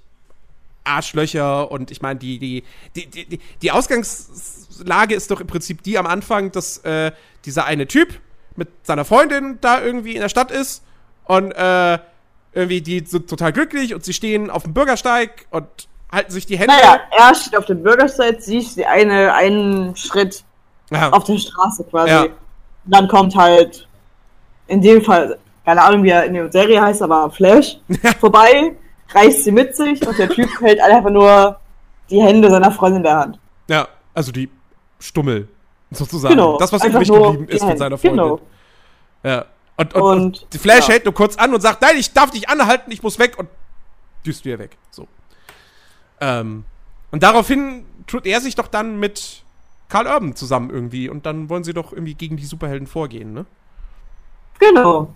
Arschlöcher und ich meine, die, die, die, die, Ausgangslage ist doch im Prinzip die am Anfang, dass äh, dieser eine Typ mit seiner Freundin da irgendwie in der Stadt ist und äh, irgendwie die sind total glücklich und sie stehen auf dem Bürgersteig und halten sich die Hände. Naja, er steht auf dem Bürgersteig, sie ist eine, einen Schritt Ja. auf der Straße quasi. Ja. Und dann kommt halt, in dem Fall, keine Ahnung, wie er in der Serie heißt, aber Flash, vorbei, reißt sie mit sich und der Typ hält einfach nur die Hände seiner Freundin in der Hand. ja, also die Stummel sozusagen. Genau. Das, was übrig geblieben ist von Hände. seiner Freundin. Genau. Ja. Und, und, Und, und die Flash ja. hält nur kurz an und sagt, nein, ich darf dich anhalten, ich muss weg und düst wieder weg. So. Ähm, und daraufhin tut er sich doch dann mit Karl Urban zusammen irgendwie und dann wollen sie doch irgendwie gegen die Superhelden vorgehen, ne? Genau.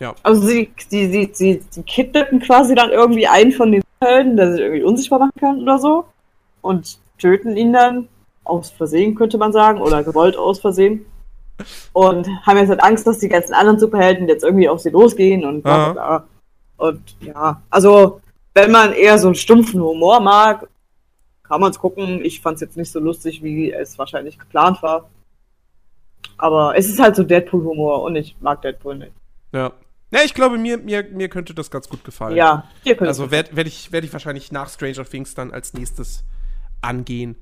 Ja. Also sie, sie, sie, sie, sie kidnappen quasi dann irgendwie einen von den Helden, der sich irgendwie unsichtbar machen kann oder so. Und töten ihn dann. Aus Versehen, könnte man sagen. Oder gewollt aus Versehen. Und haben jetzt halt Angst, dass die ganzen anderen Superhelden jetzt irgendwie auf sie losgehen und bla bla bla. Und ja, also wenn man eher so einen stumpfen Humor mag, kann man es gucken. Ich fand es jetzt nicht so lustig, wie es wahrscheinlich geplant war. Aber es ist halt so Deadpool-Humor und ich mag Deadpool nicht. Ja. Ja, ich glaube, mir, mir, mir könnte das ganz gut gefallen. Ja, hier könnt Also werde werd ich, werd ich wahrscheinlich nach Stranger Things dann als nächstes angehen.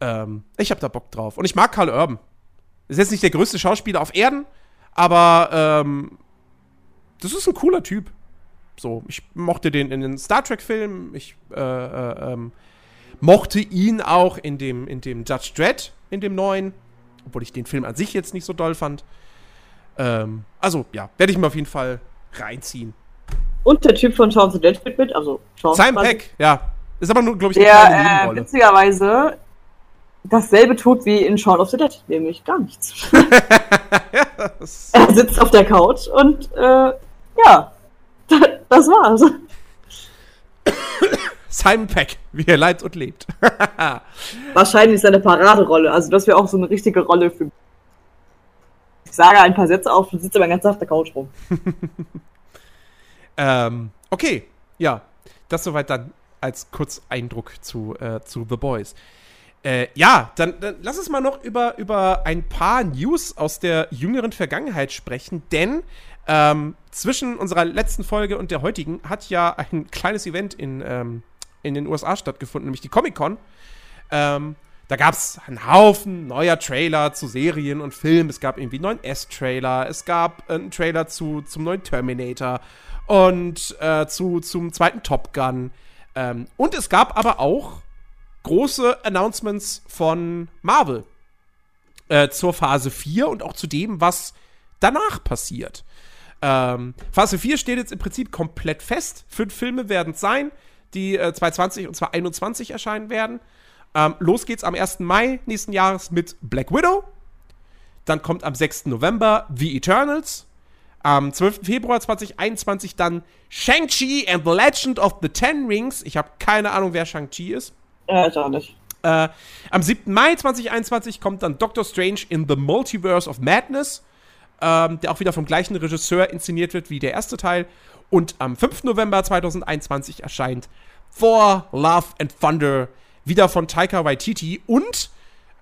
Ähm, ich habe da Bock drauf. Und ich mag Karl Urban. Ist jetzt nicht der größte Schauspieler auf Erden, aber ähm, das ist ein cooler Typ. So, ich mochte den in den Star Trek-Filmen. Ich äh, äh, ähm, mochte ihn auch in dem, in dem Judge Dredd, in dem neuen. Obwohl ich den Film an sich jetzt nicht so doll fand. Ähm, also, ja, werde ich mir auf jeden Fall reinziehen. Und der Typ von Shaun of the Dead spielt mit, also Shaun Simon Peck, ja. Ist aber nur, glaube ich, eine kleine Der äh, Nebenrolle. witzigerweise dasselbe tut wie in Shaun of the Dead, nämlich gar nichts. Das- er sitzt auf der Couch und äh, ja, das war's. Simon Peck, wie er leidet und lebt. Wahrscheinlich seine Paraderolle, also das wäre auch so eine richtige Rolle für. Ich sage ein paar Sätze auf und sitze aber ganz auf der Couch rum. ähm, okay, ja. Das soweit dann als Kurzeindruck zu, äh, zu The Boys. Äh, ja, dann, dann lass uns mal noch über, über ein paar News aus der jüngeren Vergangenheit sprechen, denn ähm, zwischen unserer letzten Folge und der heutigen hat ja ein kleines Event in ähm, in den USA stattgefunden, nämlich die Comic-Con. Ähm, da gab es einen Haufen neuer Trailer zu Serien und Filmen. Es gab irgendwie einen neuen S-Trailer, es gab einen Trailer zu, zum neuen Terminator und äh, zu, zum zweiten Top Gun. Ähm, und es gab aber auch große Announcements von Marvel äh, zur Phase 4 und auch zu dem, was danach passiert. Ähm, Phase 4 steht jetzt im Prinzip komplett fest. Fünf Filme werden es sein, die äh, 2020 und 2021 erscheinen werden. Ähm, los geht's am 1. Mai nächsten Jahres mit Black Widow. Dann kommt am 6. November The Eternals. Am 12. Februar 2021 dann Shang-Chi and the Legend of the Ten Rings. Ich habe keine Ahnung, wer Shang-Chi ist. Ja, ich auch nicht. Äh, am 7. Mai 2021 kommt dann Doctor Strange in the Multiverse of Madness ähm, der auch wieder vom gleichen Regisseur inszeniert wird wie der erste Teil. Und am 5. November 2021 erscheint For Love and Thunder wieder von Taika Waititi und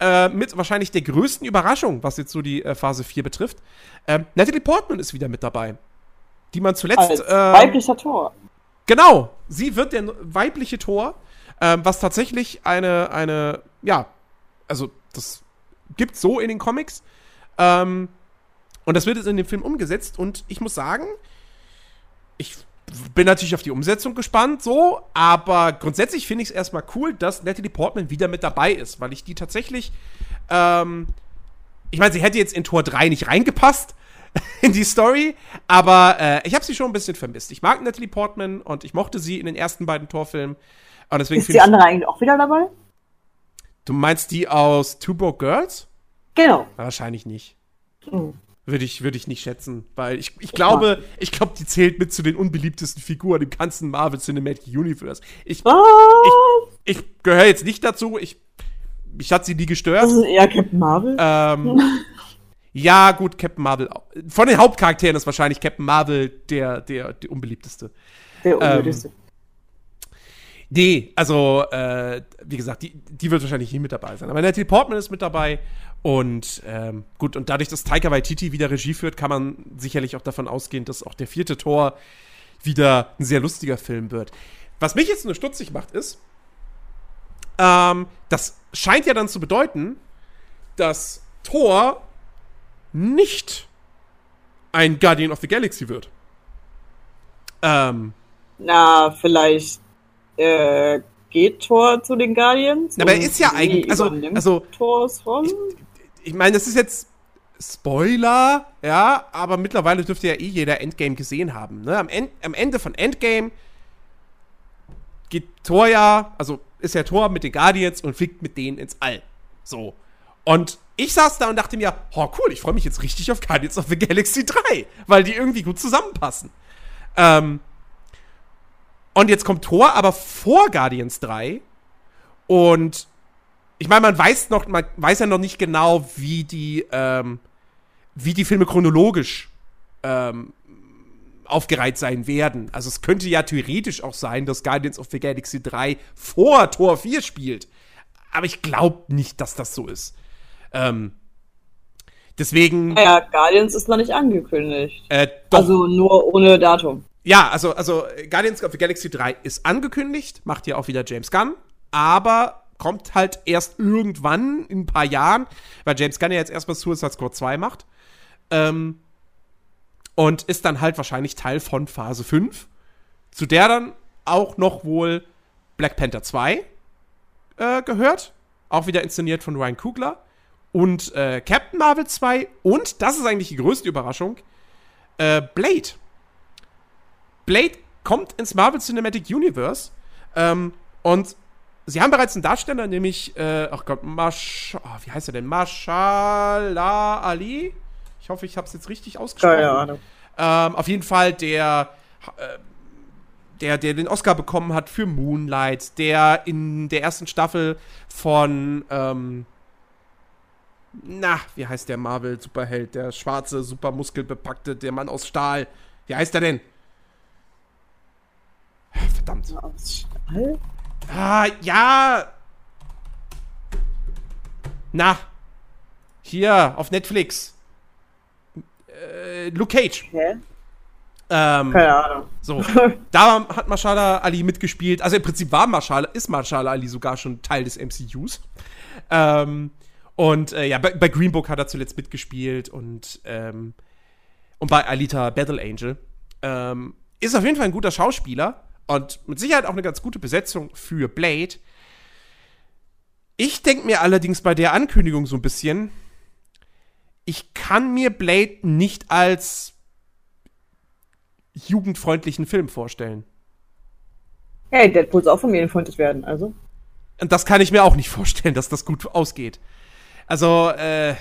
äh, mit wahrscheinlich der größten Überraschung, was jetzt so die äh, Phase 4 betrifft. Äh, Natalie Portman ist wieder mit dabei. Die man zuletzt. Als ähm, weiblicher Tor. Genau, sie wird der weibliche Tor, ähm, was tatsächlich eine, eine, ja, also das gibt so in den Comics. Ähm, und das wird jetzt in dem Film umgesetzt und ich muss sagen, ich bin natürlich auf die Umsetzung gespannt, so, aber grundsätzlich finde ich es erstmal cool, dass Natalie Portman wieder mit dabei ist, weil ich die tatsächlich, ähm, ich meine, sie hätte jetzt in Tor 3 nicht reingepasst in die Story, aber äh, ich habe sie schon ein bisschen vermisst. Ich mag Natalie Portman und ich mochte sie in den ersten beiden Torfilmen. Und deswegen ist die andere eigentlich auch wieder dabei? Du meinst die aus Two Broke Girls? Genau. Wahrscheinlich nicht. Mhm. Würde ich, würde ich nicht schätzen, weil ich, ich glaube, ich glaube, die zählt mit zu den unbeliebtesten Figuren im ganzen Marvel Cinematic Universe. Ich, ich, ich gehöre jetzt nicht dazu. Ich, mich hat sie nie gestört. Das ist eher Captain Marvel. Ähm, ja, gut, Captain Marvel. Von den Hauptcharakteren ist wahrscheinlich Captain Marvel der, der, der unbeliebteste. Der unbeliebteste. Ähm, nee, also, äh, wie gesagt, die, die wird wahrscheinlich nie mit dabei sein. Aber Natalie Portman ist mit dabei und ähm, gut, und dadurch, dass Taika Waititi wieder Regie führt, kann man sicherlich auch davon ausgehen, dass auch der vierte Tor wieder ein sehr lustiger Film wird. Was mich jetzt nur stutzig macht, ist, ähm, das scheint ja dann zu bedeuten, dass Thor nicht ein Guardian of the Galaxy wird. Ähm, Na, vielleicht äh, geht Thor zu den Guardians. Aber er ist ja eigentlich, also, also Thors Rolle? Ich, ich meine, das ist jetzt Spoiler, ja, aber mittlerweile dürfte ja eh jeder Endgame gesehen haben. Ne? Am, End, am Ende von Endgame geht Thor ja, also ist ja Thor mit den Guardians und fliegt mit denen ins All. So. Und ich saß da und dachte mir, oh cool, ich freue mich jetzt richtig auf Guardians of the Galaxy 3, weil die irgendwie gut zusammenpassen. Ähm, und jetzt kommt Thor, aber vor Guardians 3. Und ich meine, man weiß noch, man weiß ja noch nicht genau, wie die, ähm, wie die Filme chronologisch ähm, aufgereiht sein werden. Also es könnte ja theoretisch auch sein, dass Guardians of the Galaxy 3 vor Tor 4 spielt. Aber ich glaube nicht, dass das so ist. Ähm, deswegen. Ja, Guardians ist noch nicht angekündigt. Äh, also nur ohne Datum. Ja, also, also Guardians of the Galaxy 3 ist angekündigt, macht ja auch wieder James Gunn, aber kommt halt erst irgendwann in ein paar Jahren, weil James Gunn ja jetzt erstmal Suicide Squad 2 macht. Ähm, und ist dann halt wahrscheinlich Teil von Phase 5, zu der dann auch noch wohl Black Panther 2 äh, gehört. Auch wieder inszeniert von Ryan Coogler. Und äh, Captain Marvel 2 und, das ist eigentlich die größte Überraschung, äh, Blade. Blade kommt ins Marvel Cinematic Universe ähm, und Sie haben bereits einen Darsteller, nämlich, äh, ach Gott, Mash, oh, wie heißt er denn? Mashallah Ali? Ich hoffe, ich habe es jetzt richtig ausgesprochen. Keine Ahnung. Ähm, auf jeden Fall der, äh, der, der den Oscar bekommen hat für Moonlight, der in der ersten Staffel von, ähm, na, wie heißt der Marvel-Superheld? Der schwarze, super muskelbepackte, der Mann aus Stahl. Wie heißt er denn? Verdammt. Aus Stahl? Ah, ja. Na. Hier, auf Netflix. Äh, Luke Cage. Hä? Ähm, Keine Ahnung. so, da hat Mashallah Ali mitgespielt. Also im Prinzip war Mashallah, ist Mashallah Ali sogar schon Teil des MCUs. Ähm, und äh, ja, bei, bei, Green Book hat er zuletzt mitgespielt und, ähm, und bei Alita Battle Angel. Ähm, ist auf jeden Fall ein guter Schauspieler und mit Sicherheit auch eine ganz gute Besetzung für Blade. Ich denke mir allerdings bei der Ankündigung so ein bisschen, ich kann mir Blade nicht als jugendfreundlichen Film vorstellen. Hey, Deadpool soll auch familienfreundlich werden, also. Und das kann ich mir auch nicht vorstellen, dass das gut ausgeht. Also, äh,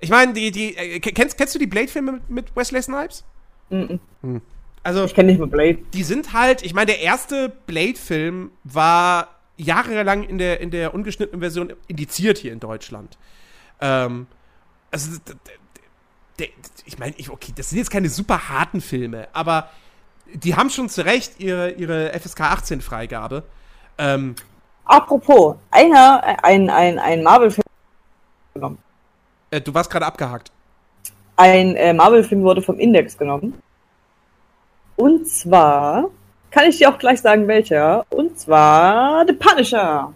ich meine, die, die, äh, kennst, kennst du die Blade-Filme mit, Wesley Snipes? Mhm. Hm. Also, ich kenne nicht mal Blade. Die sind halt, ich meine, der erste Blade-Film war jahrelang in der, in der ungeschnittenen Version indiziert hier in Deutschland. Ähm, also, ich meine, okay, das sind jetzt keine super harten Filme, aber die haben schon zu Recht ihre, ihre FSK 18 Freigabe. Ähm, Apropos, einer, ein, ein, ein Marvel-Film. Äh, du warst gerade abgehakt. Ein äh, Marvel-Film wurde vom Index genommen. Und zwar, kann ich dir auch gleich sagen, welcher. Und zwar The Punisher.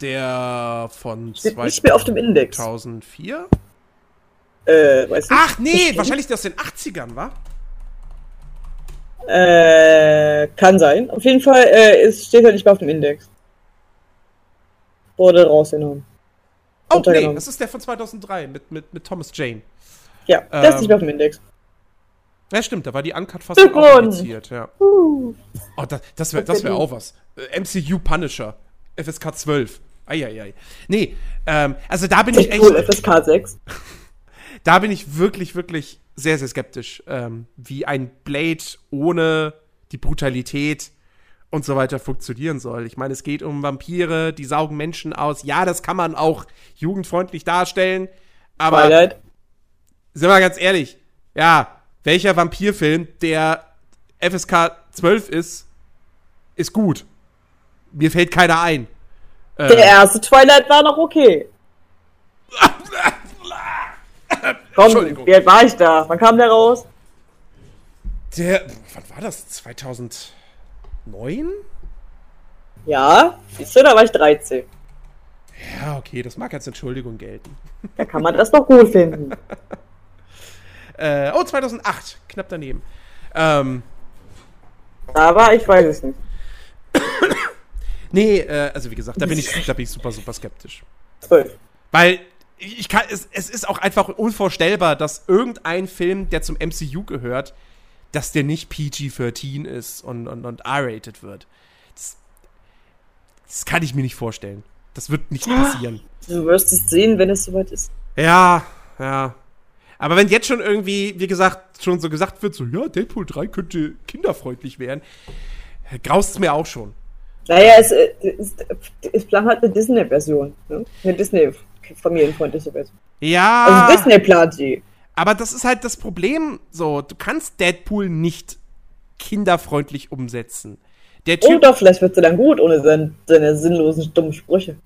Der von Steht nicht mehr auf dem Index. 2004? Äh, weiß nicht. Ach nee, wahrscheinlich aus den 80ern, wa? Äh, kann sein. Auf jeden Fall äh, es steht halt nicht mehr auf dem Index. Wurde rausgenommen. Oh, nee, das ist der von 2003 mit, mit, mit Thomas Jane. Ja, der ähm, ist nicht mehr auf dem Index. Ja, stimmt, da war die Uncut-Fassung auch indiziert, ja. Uh. Oh, das, das wäre das wär auch was. MCU Punisher, FSK 12. Eieiei. Nee, ähm, also da bin ich echt. Cool, FSK 6. da bin ich wirklich, wirklich sehr, sehr skeptisch, ähm, wie ein Blade ohne die Brutalität und so weiter funktionieren soll. Ich meine, es geht um Vampire, die saugen Menschen aus. Ja, das kann man auch jugendfreundlich darstellen, aber Twilight. sind wir ganz ehrlich, ja, welcher Vampirfilm, der FSK 12 ist, ist gut. Mir fällt keiner ein. Der erste Twilight war noch okay. Komm, wie alt war ich da? Wann kam der raus? Der, wann war das? 2009? Ja, siehst du, da war ich 13. Ja, okay, das mag als Entschuldigung gelten. Da kann man das doch gut finden. Äh, oh, 2008, knapp daneben. Ähm, Aber ich weiß es nicht. nee, äh, also wie gesagt, da bin, ich, da bin ich super, super skeptisch. 12. Weil ich kann, es, es ist auch einfach unvorstellbar, dass irgendein Film, der zum MCU gehört, dass der nicht PG-13 ist und, und, und R-rated wird. Das, das, kann ich mir nicht vorstellen. Das wird nicht passieren. Du wirst es sehen, wenn es soweit ist. Ja, ja. Aber wenn jetzt schon irgendwie, wie gesagt, schon so gesagt wird, so, ja, Deadpool 3 könnte kinderfreundlich werden, graust es mir auch schon. Naja, es, es, es plant halt eine Disney-Version. Ne? Eine Disney-familienfreundliche Version. Ja. Also Disney plant die. Aber das ist halt das Problem. So, du kannst Deadpool nicht kinderfreundlich umsetzen. Der typ, oh doch, vielleicht wird sie dann gut ohne seine, seine sinnlosen, dummen Sprüche.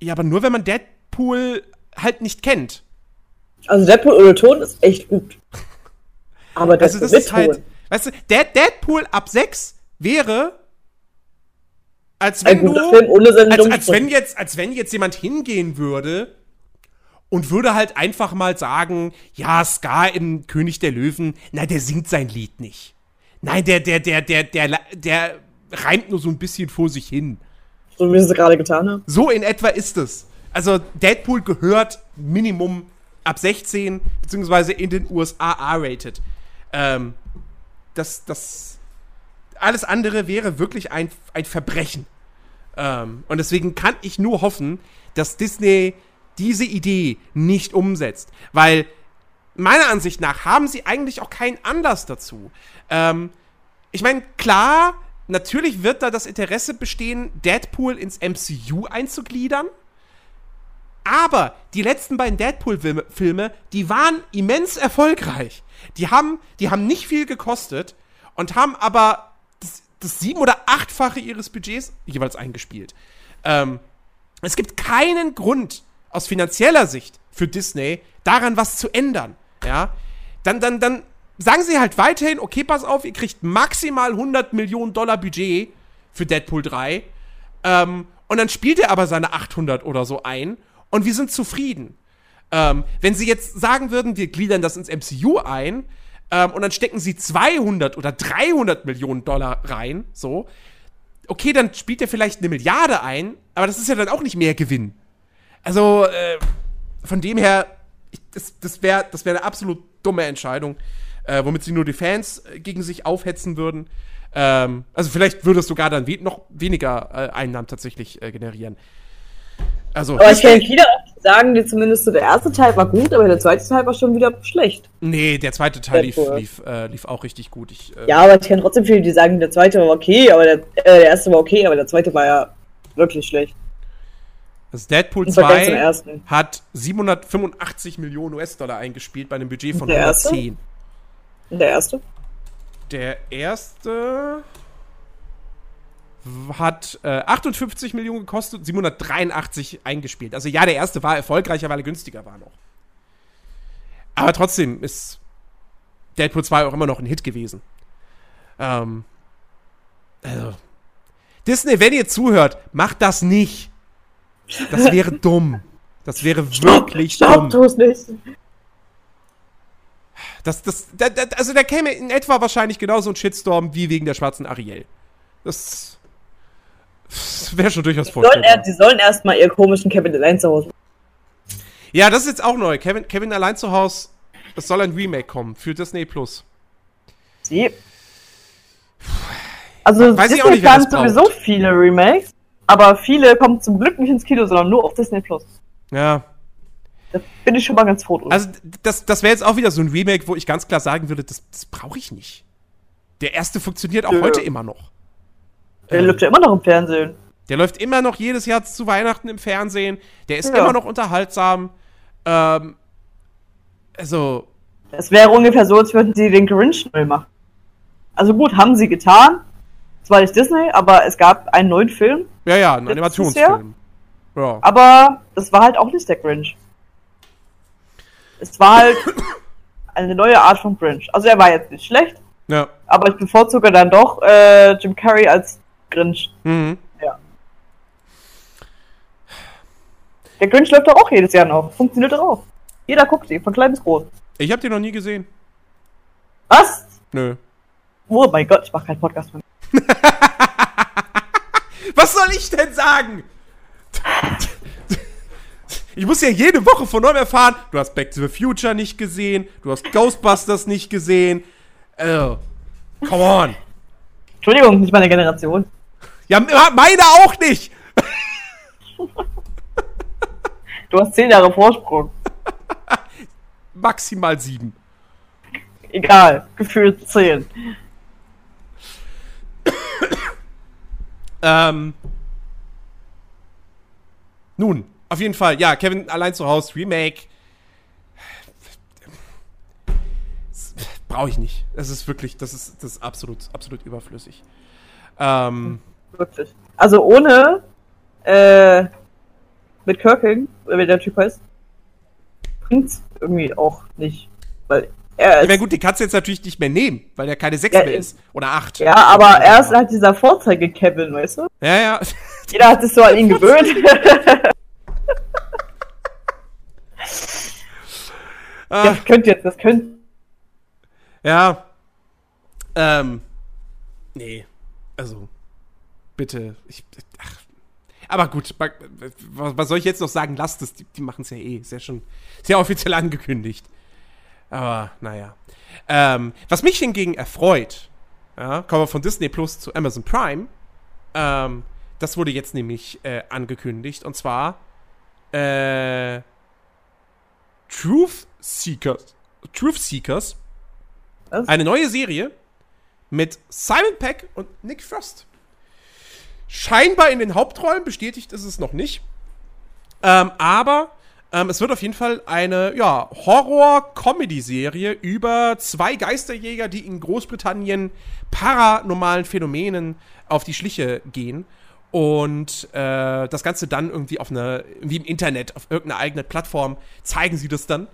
Ja, aber nur wenn man Deadpool halt nicht kennt. Also Deadpool ohne Ton ist echt gut. Aber das, also das ist halt, weißt du, Deadpool ab 6 wäre als wenn ein guter du, Film ohne seinen als, als wenn jetzt als wenn jetzt jemand hingehen würde und würde halt einfach mal sagen, ja, Scar im König der Löwen, na, der singt sein Lied nicht. Nein, der der der der der der reimt nur so ein bisschen vor sich hin. So wie sie es gerade getan haben. So in etwa ist es. Also Deadpool gehört Minimum ab 16, beziehungsweise in den USA R-rated. Ähm, das, das, alles andere wäre wirklich ein, ein Verbrechen. Ähm, und deswegen kann ich nur hoffen, dass Disney diese Idee nicht umsetzt. Weil meiner Ansicht nach haben sie eigentlich auch keinen Anlass dazu. Ähm, ich meine, klar, natürlich wird da das Interesse bestehen, Deadpool ins MCU einzugliedern. Aber die letzten beiden Deadpool-Filme, die waren immens erfolgreich. Die haben, die haben nicht viel gekostet und haben aber das, das sieben- oder achtfache ihres Budgets jeweils eingespielt. Ähm, es gibt keinen Grund aus finanzieller Sicht für Disney, daran was zu ändern. Ja, dann, dann, dann sagen sie halt weiterhin, okay, pass auf, ihr kriegt maximal 100 Millionen Dollar Budget für Deadpool 3. Ähm, und dann spielt er aber seine 800 oder so ein und wir sind zufrieden. Ähm, wenn sie jetzt sagen würden, wir gliedern das ins MCU ein ähm, und dann stecken sie 200 oder 300 Millionen Dollar rein, so, okay, dann spielt er vielleicht eine Milliarde ein, aber das ist ja dann auch nicht mehr Gewinn. Also, äh, von dem her, ich, das, das wäre das wär eine absolut dumme Entscheidung, äh, womit sie nur die Fans äh, gegen sich aufhetzen würden. Ähm, also vielleicht würde es sogar dann we noch weniger äh, Einnahmen tatsächlich äh, generieren. Also, aber ich kenne viele, die sagen, die zumindest so der erste Teil war gut, aber der zweite Teil war schon wieder schlecht. Nee, der zweite Teil lief, lief, äh, lief, auch richtig gut. Ich, äh, ja, aber ich kenne trotzdem viele, die sagen, der zweite war okay, aber der, äh, der erste war okay, aber der zweite war ja wirklich schlecht. Das Deadpool 2 hat 785 Millionen US-Dollar eingespielt bei einem Budget von der 110. Erste? Der erste? Der erste hat äh, 58 Millionen gekostet, 783 eingespielt. Also ja, der erste war erfolgreicher, weil er günstiger war noch. Aber trotzdem ist Deadpool 2 auch immer noch ein Hit gewesen. Ähm, also, Disney, wenn ihr zuhört, macht das nicht. Das wäre dumm. Das wäre wirklich stopp, dumm. Stopp, nicht. Das, das, da, da, also da käme in etwa wahrscheinlich genauso ein Shitstorm wie wegen der schwarzen Ariel. Das das wäre schon durchaus vorstellbar. Die sollen erstmal ihr komischen Kevin allein zu Hause. Ja, das ist jetzt auch neu. Kevin, Kevin allein zu Hause. Es soll ein Remake kommen für Disney Plus. Sie. Also Weiß Disney ich auch nicht, plant sowieso viele Remakes, aber viele kommen zum Glück nicht ins Kino, sondern nur auf Disney Plus. Ja. Da bin ich schon mal ganz froh drüber. Also das, das wäre jetzt auch wieder so ein Remake, wo ich ganz klar sagen würde, das, das brauche ich nicht. Der erste funktioniert auch ja. heute immer noch. Der ähm, läuft ja immer noch im Fernsehen. Der läuft immer noch jedes Jahr zu Weihnachten im Fernsehen. Der ist ja. immer noch unterhaltsam. Ähm, also. Es wäre ungefähr so, als würden sie den Grinch neu machen. Also gut, haben sie getan. Zwar nicht Disney, aber es gab einen neuen Film. Ja, ja, einen Animationsfilm. Ja. Aber das war halt auch nicht der Grinch. Es war halt eine neue Art von Grinch. Also er war jetzt nicht schlecht. Ja. Aber ich bevorzuge dann doch äh, Jim Carrey als Grinch. Mhm. Ja. Der Grinch läuft doch auch jedes Jahr noch. Funktioniert doch auch. Jeder guckt sie, von klein bis groß. Ich hab den noch nie gesehen. Was? Nö. Oh mein Gott, ich mach keinen Podcast mehr. Was soll ich denn sagen? Ich muss ja jede Woche von neuem erfahren, du hast Back to the Future nicht gesehen, du hast Ghostbusters nicht gesehen. Oh, come on. Entschuldigung, nicht meine Generation. Ja, meine auch nicht. Du hast zehn Jahre Vorsprung. Maximal sieben. Egal, gefühlt zehn. ähm. Nun, auf jeden Fall, ja, Kevin allein zu Hause, Remake. Brauche ich nicht. Das ist wirklich, das ist, das ist absolut, absolut überflüssig. Ähm, Wirklich. Also ohne äh, mit Kirking, wie der Typ heißt, bringt's irgendwie auch nicht. Weil er ist. Ja, gut, die kannst du jetzt natürlich nicht mehr nehmen, weil er keine 6 ja, mehr ist. Oder 8. Ja, aber er ist halt dieser Vorzeige-Kevin, weißt du? Ja, ja. Jeder hat sich so an ihn gewöhnt. ah. Das könnte jetzt, das könnte. Ja. Ähm. Nee also, bitte. Ich, ach, aber gut, was soll ich jetzt noch sagen? Lasst es, die, die machen es ja eh. Ist ja schon sehr offiziell angekündigt. Aber naja. Ähm, was mich hingegen erfreut, ja, kommen wir von Disney Plus zu Amazon Prime. Ähm, das wurde jetzt nämlich äh, angekündigt. Und zwar äh, Truth Seekers. Truth Seekers. Was? Eine neue Serie mit Simon Peck und Nick Frost. Scheinbar in den Hauptrollen, bestätigt ist es noch nicht. Ähm, aber ähm, es wird auf jeden Fall eine ja, Horror-Comedy-Serie über zwei Geisterjäger, die in Großbritannien paranormalen Phänomenen auf die Schliche gehen. Und äh, das Ganze dann irgendwie auf eine, wie im Internet, auf irgendeiner eigenen Plattform, zeigen sie das dann.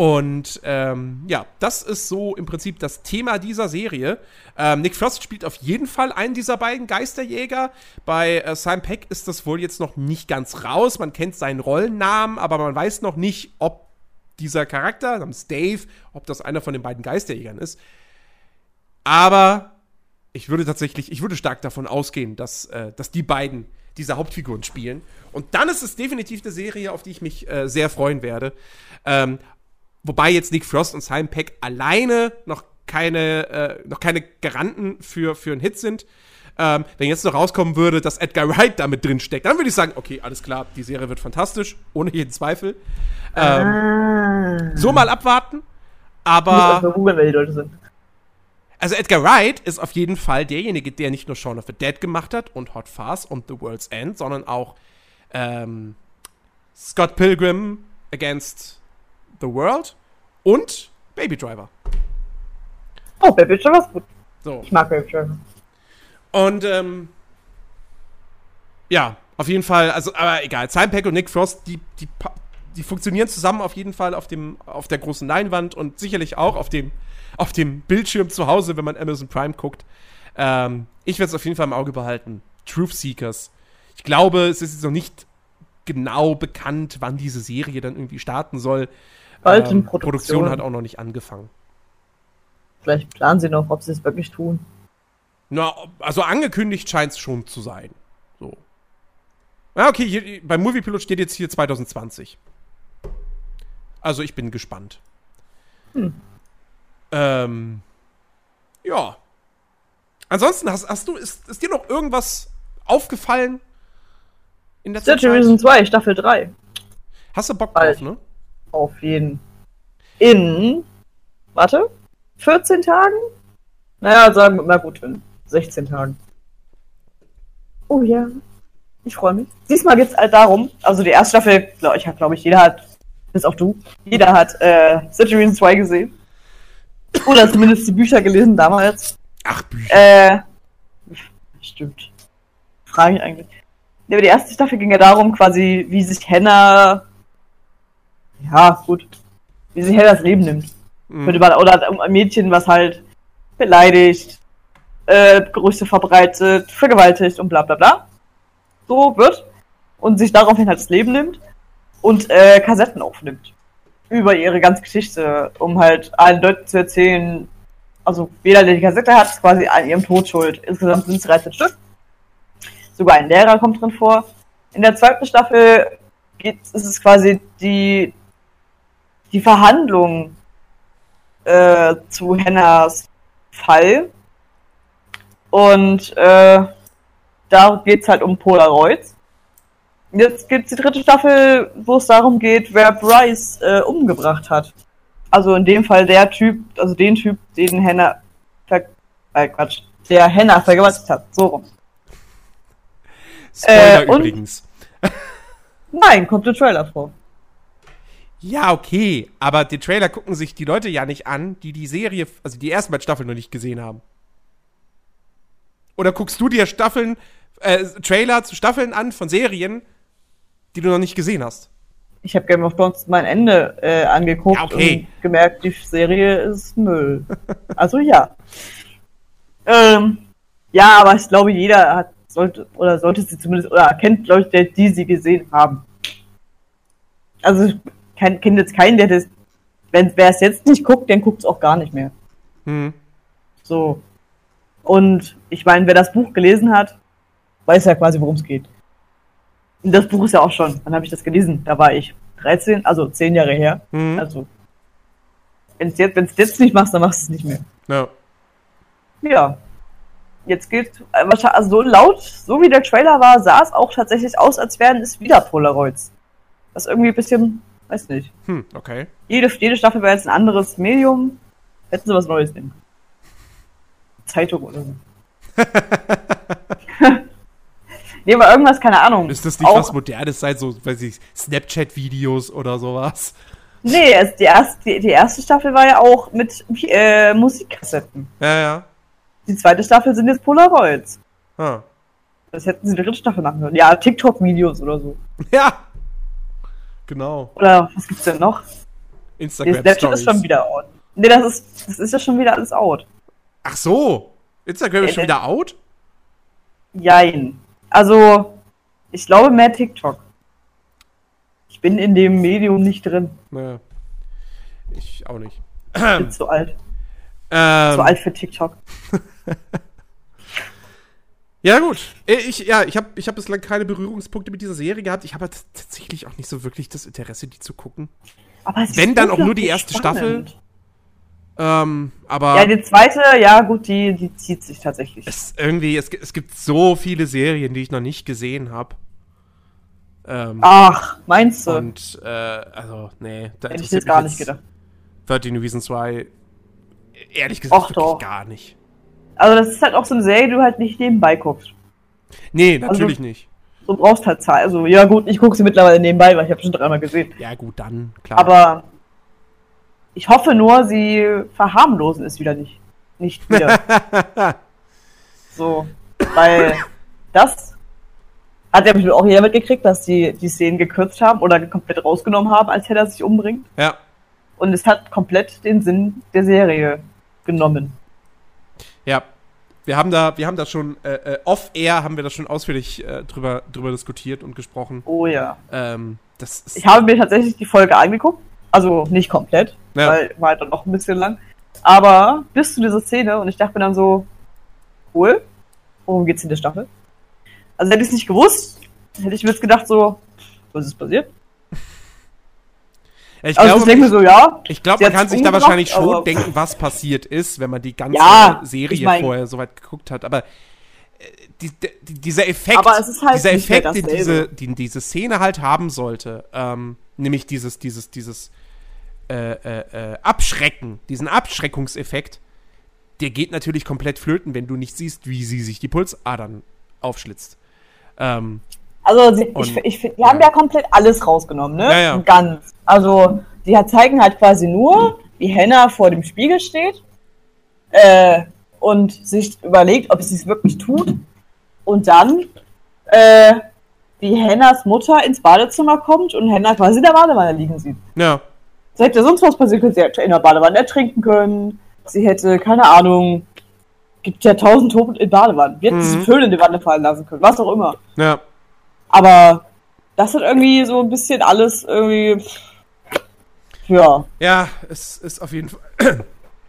Und ähm, ja, das ist so im Prinzip das Thema dieser Serie. Ähm, Nick Frost spielt auf jeden Fall einen dieser beiden Geisterjäger. Bei äh, Simon Peck ist das wohl jetzt noch nicht ganz raus. Man kennt seinen Rollennamen, aber man weiß noch nicht, ob dieser Charakter namens Dave, ob das einer von den beiden Geisterjägern ist. Aber ich würde tatsächlich, ich würde stark davon ausgehen, dass, äh, dass die beiden diese Hauptfiguren spielen. Und dann ist es definitiv eine Serie, auf die ich mich äh, sehr freuen werde. Ähm, wobei jetzt Nick Frost und Simon Peck alleine noch keine, äh, noch keine Garanten für, für einen Hit sind. Ähm, wenn jetzt noch rauskommen würde, dass Edgar Wright damit drin steckt, dann würde ich sagen, okay, alles klar, die Serie wird fantastisch, ohne jeden Zweifel. Ähm, ah. So mal abwarten. Aber. Ich muss wer die Leute sind. Also Edgar Wright ist auf jeden Fall derjenige, der nicht nur Shaun of the Dead gemacht hat und Hot Fuzz und The World's End, sondern auch ähm, Scott Pilgrim Against the World und Baby Driver. Oh, Baby Driver ist gut. So. Ich mag Baby Driver. Und ähm, ja, auf jeden Fall, also, aber egal. Simon und Nick Frost, die, die, die funktionieren zusammen auf jeden Fall auf, dem, auf der großen Leinwand und sicherlich auch auf dem, auf dem Bildschirm zu Hause, wenn man Amazon Prime guckt. Ähm, ich werde es auf jeden Fall im Auge behalten. Truth Seekers. Ich glaube, es ist jetzt noch nicht genau bekannt, wann diese Serie dann irgendwie starten soll. Bald ähm, Produktion. Produktion hat auch noch nicht angefangen. Vielleicht planen sie noch, ob sie es wirklich tun. Na, also angekündigt scheint es schon zu sein. So. Ja, okay, hier, beim Moviepilot steht jetzt hier 2020. Also ich bin gespannt. Hm. Ähm, ja. Ansonsten, hast, hast du, ist, ist dir noch irgendwas aufgefallen in der Zeit? Reason 2, Staffel 3. Hast du Bock drauf, ne? Auf jeden. In, warte, 14 Tagen? Naja, sagen wir mal gut, in 16 Tagen. Oh ja. Ich freue mich. Diesmal geht es halt darum, also die erste Staffel, glaube ich, hat, glaube ich, jeder hat, bis auch du, jeder hat äh, City 2 gesehen. Oder zumindest die Bücher gelesen damals. Ach, Bücher. Äh, stimmt. Frage ich eigentlich. Ja, aber die erste Staffel ging ja darum, quasi, wie sich Henna. Ja, gut. Wie sich Henna das Leben nimmt. Mhm. Oder ein Mädchen, was halt beleidigt, äh, Gerüchte verbreitet, vergewaltigt und bla bla bla. So wird. Und sich daraufhin halt das Leben nimmt und äh, Kassetten aufnimmt über ihre ganze Geschichte, um halt allen Leuten zu erzählen, also jeder, der die Kassette hat, ist quasi an ihrem Tod schuld. Insgesamt sind es 13 Stück. Sogar ein Lehrer kommt drin vor. In der zweiten Staffel geht, ist es quasi die, die Verhandlung äh, zu Hennas Fall. Und äh, da geht es halt um Polaroids. Jetzt gibt es die dritte Staffel, wo es darum geht, wer Bryce äh, umgebracht hat. Also in dem Fall der Typ, also den Typ, den Hannah ver äh, Quatsch, der Hannah vergewaltigt hat. So rum. Spoiler äh, übrigens. Nein, kommt der Trailer vor. Ja, okay, aber den Trailer gucken sich die Leute ja nicht an, die die Serie, also die ersten beiden Staffeln noch nicht gesehen haben. Oder guckst du dir Staffeln, äh, Trailer zu Staffeln an von Serien, die du noch nicht gesehen hast. Ich habe Game of Thrones mein Ende äh, angeguckt ja, okay. und gemerkt, die Serie ist Müll. also ja. Ähm, ja, aber ich glaube, jeder hat sollte oder sollte sie zumindest oder kennt Leute, die sie gesehen haben. Also ich kenne jetzt keinen, der das, wenn wer es jetzt nicht guckt, dann guckt es auch gar nicht mehr. Hm. So. Und ich meine, wer das Buch gelesen hat, weiß ja quasi, worum es geht. Das Buch ist ja auch schon, wann habe ich das gelesen? Da war ich 13, also 10 Jahre her. Mhm. Also, wenn es jetzt, jetzt nicht machst, dann machst du es nicht mehr. Ja. Ja. Jetzt geht, also so laut, so wie der Trailer war, sah es auch tatsächlich aus, als wären es wieder Polaroids. Was irgendwie ein bisschen, weiß nicht. Hm, okay. Jede, jede Staffel wäre jetzt ein anderes Medium. Hätten sie was Neues nehmen. Zeitung oder so. Nee, aber irgendwas, keine Ahnung. Ist das nicht auch, was Modernes sein, so, weiß ich, Snapchat-Videos oder sowas? Nee, es, die, erste, die, die, erste Staffel war ja auch mit äh, Musikkassetten. Ja, ja. Die zweite Staffel sind jetzt Polaroids. Ah. Das hätten sie die dritte Staffel machen können. Ja, TikTok-Videos oder so. Ja. Genau. Oder was gibt's denn noch? Instagram Snapchat Stories. ist schon wieder out. Nee, das ist, das ist ja schon wieder alles out. Ach so. Instagram ist schon wieder out? Jein. Also, ich glaube mehr TikTok. Ich bin in dem Medium nicht drin. Naja. Ich auch nicht. Ich bin zu alt. Ähm. Zu alt für TikTok. ja, gut. Äh, ich, ja, ich habe ich hab bislang keine Berührungspunkte mit dieser Serie gehabt. Ich habe tatsächlich auch nicht so wirklich das Interesse, die zu gucken. Aber Wenn dann auch nur die erste spannend. Staffel. Ähm, aber. Ja, die zweite, ja, gut, die, die zieht sich tatsächlich. Es, irgendwie, es, es gibt so viele Serien, die ich noch nicht gesehen habe. Ähm, Ach, meinst du? Und, äh, also, nee. Da Hätte ich jetzt gar nicht gedacht. 13 Reasons 2, ehrlich gesagt, Och, doch. gar nicht. Also, das ist halt auch so eine Serie, die du halt nicht nebenbei guckst. Nee, natürlich also, nicht. Du brauchst halt Zeit. Also, ja, gut, ich gucke sie mittlerweile nebenbei, weil ich habe schon dreimal gesehen. Ja, gut, dann, klar. Aber ich hoffe nur, sie verharmlosen es wieder nicht. Nicht wieder. so, weil das hat ja bestimmt auch jeder mitgekriegt, dass die die Szenen gekürzt haben oder komplett rausgenommen haben, als Hedda sich umbringt. Ja. Und es hat komplett den Sinn der Serie genommen. Ja. Wir haben da, wir haben da schon äh, äh, off-air haben wir da schon ausführlich äh, drüber, drüber diskutiert und gesprochen. Oh ja. Ähm, das ich habe mir tatsächlich die Folge angeguckt. Also nicht komplett, ja. weil war halt dann noch ein bisschen lang. Aber bis zu dieser Szene und ich dachte mir dann so, cool, worum geht's in der Staffel? Also hätte ich es nicht gewusst, hätte ich mir jetzt gedacht so, was ist passiert? Ich also glaube, ich denke so, ja. Ich glaube, man kann sich da wahrscheinlich schon denken, was passiert ist, wenn man die ganze ja, Serie ich mein, vorher so weit geguckt hat. Aber äh, die, die, dieser Effekt, halt dieser Effekt, den diese, den diese Szene halt haben sollte, ähm, nämlich dieses, dieses, dieses äh, äh, äh, Abschrecken, diesen Abschreckungseffekt, der geht natürlich komplett flöten, wenn du nicht siehst, wie sie sich die Pulsadern aufschlitzt. Ähm, also sie, und, ich, ich, die haben ja komplett alles rausgenommen, ne? Ja, ja. Ganz. Also die zeigen halt quasi nur, wie Henna vor dem Spiegel steht äh, und sich überlegt, ob sie es wirklich tut. Und dann, äh, wie Hennas Mutter ins Badezimmer kommt und Henna quasi in der Badewanne liegen sieht. Ja. Sie hätte sonst was passiert können. Sie hätte in der Badewanne ertrinken können. Sie hätte, keine Ahnung, gibt ja tausend Toten in Badewannen. Wir hätten mhm. sie Föhn in die Wanne fallen lassen können. Was auch immer. Ja. Aber das hat irgendwie so ein bisschen alles irgendwie. Ja. Ja, es ist auf jeden Fall.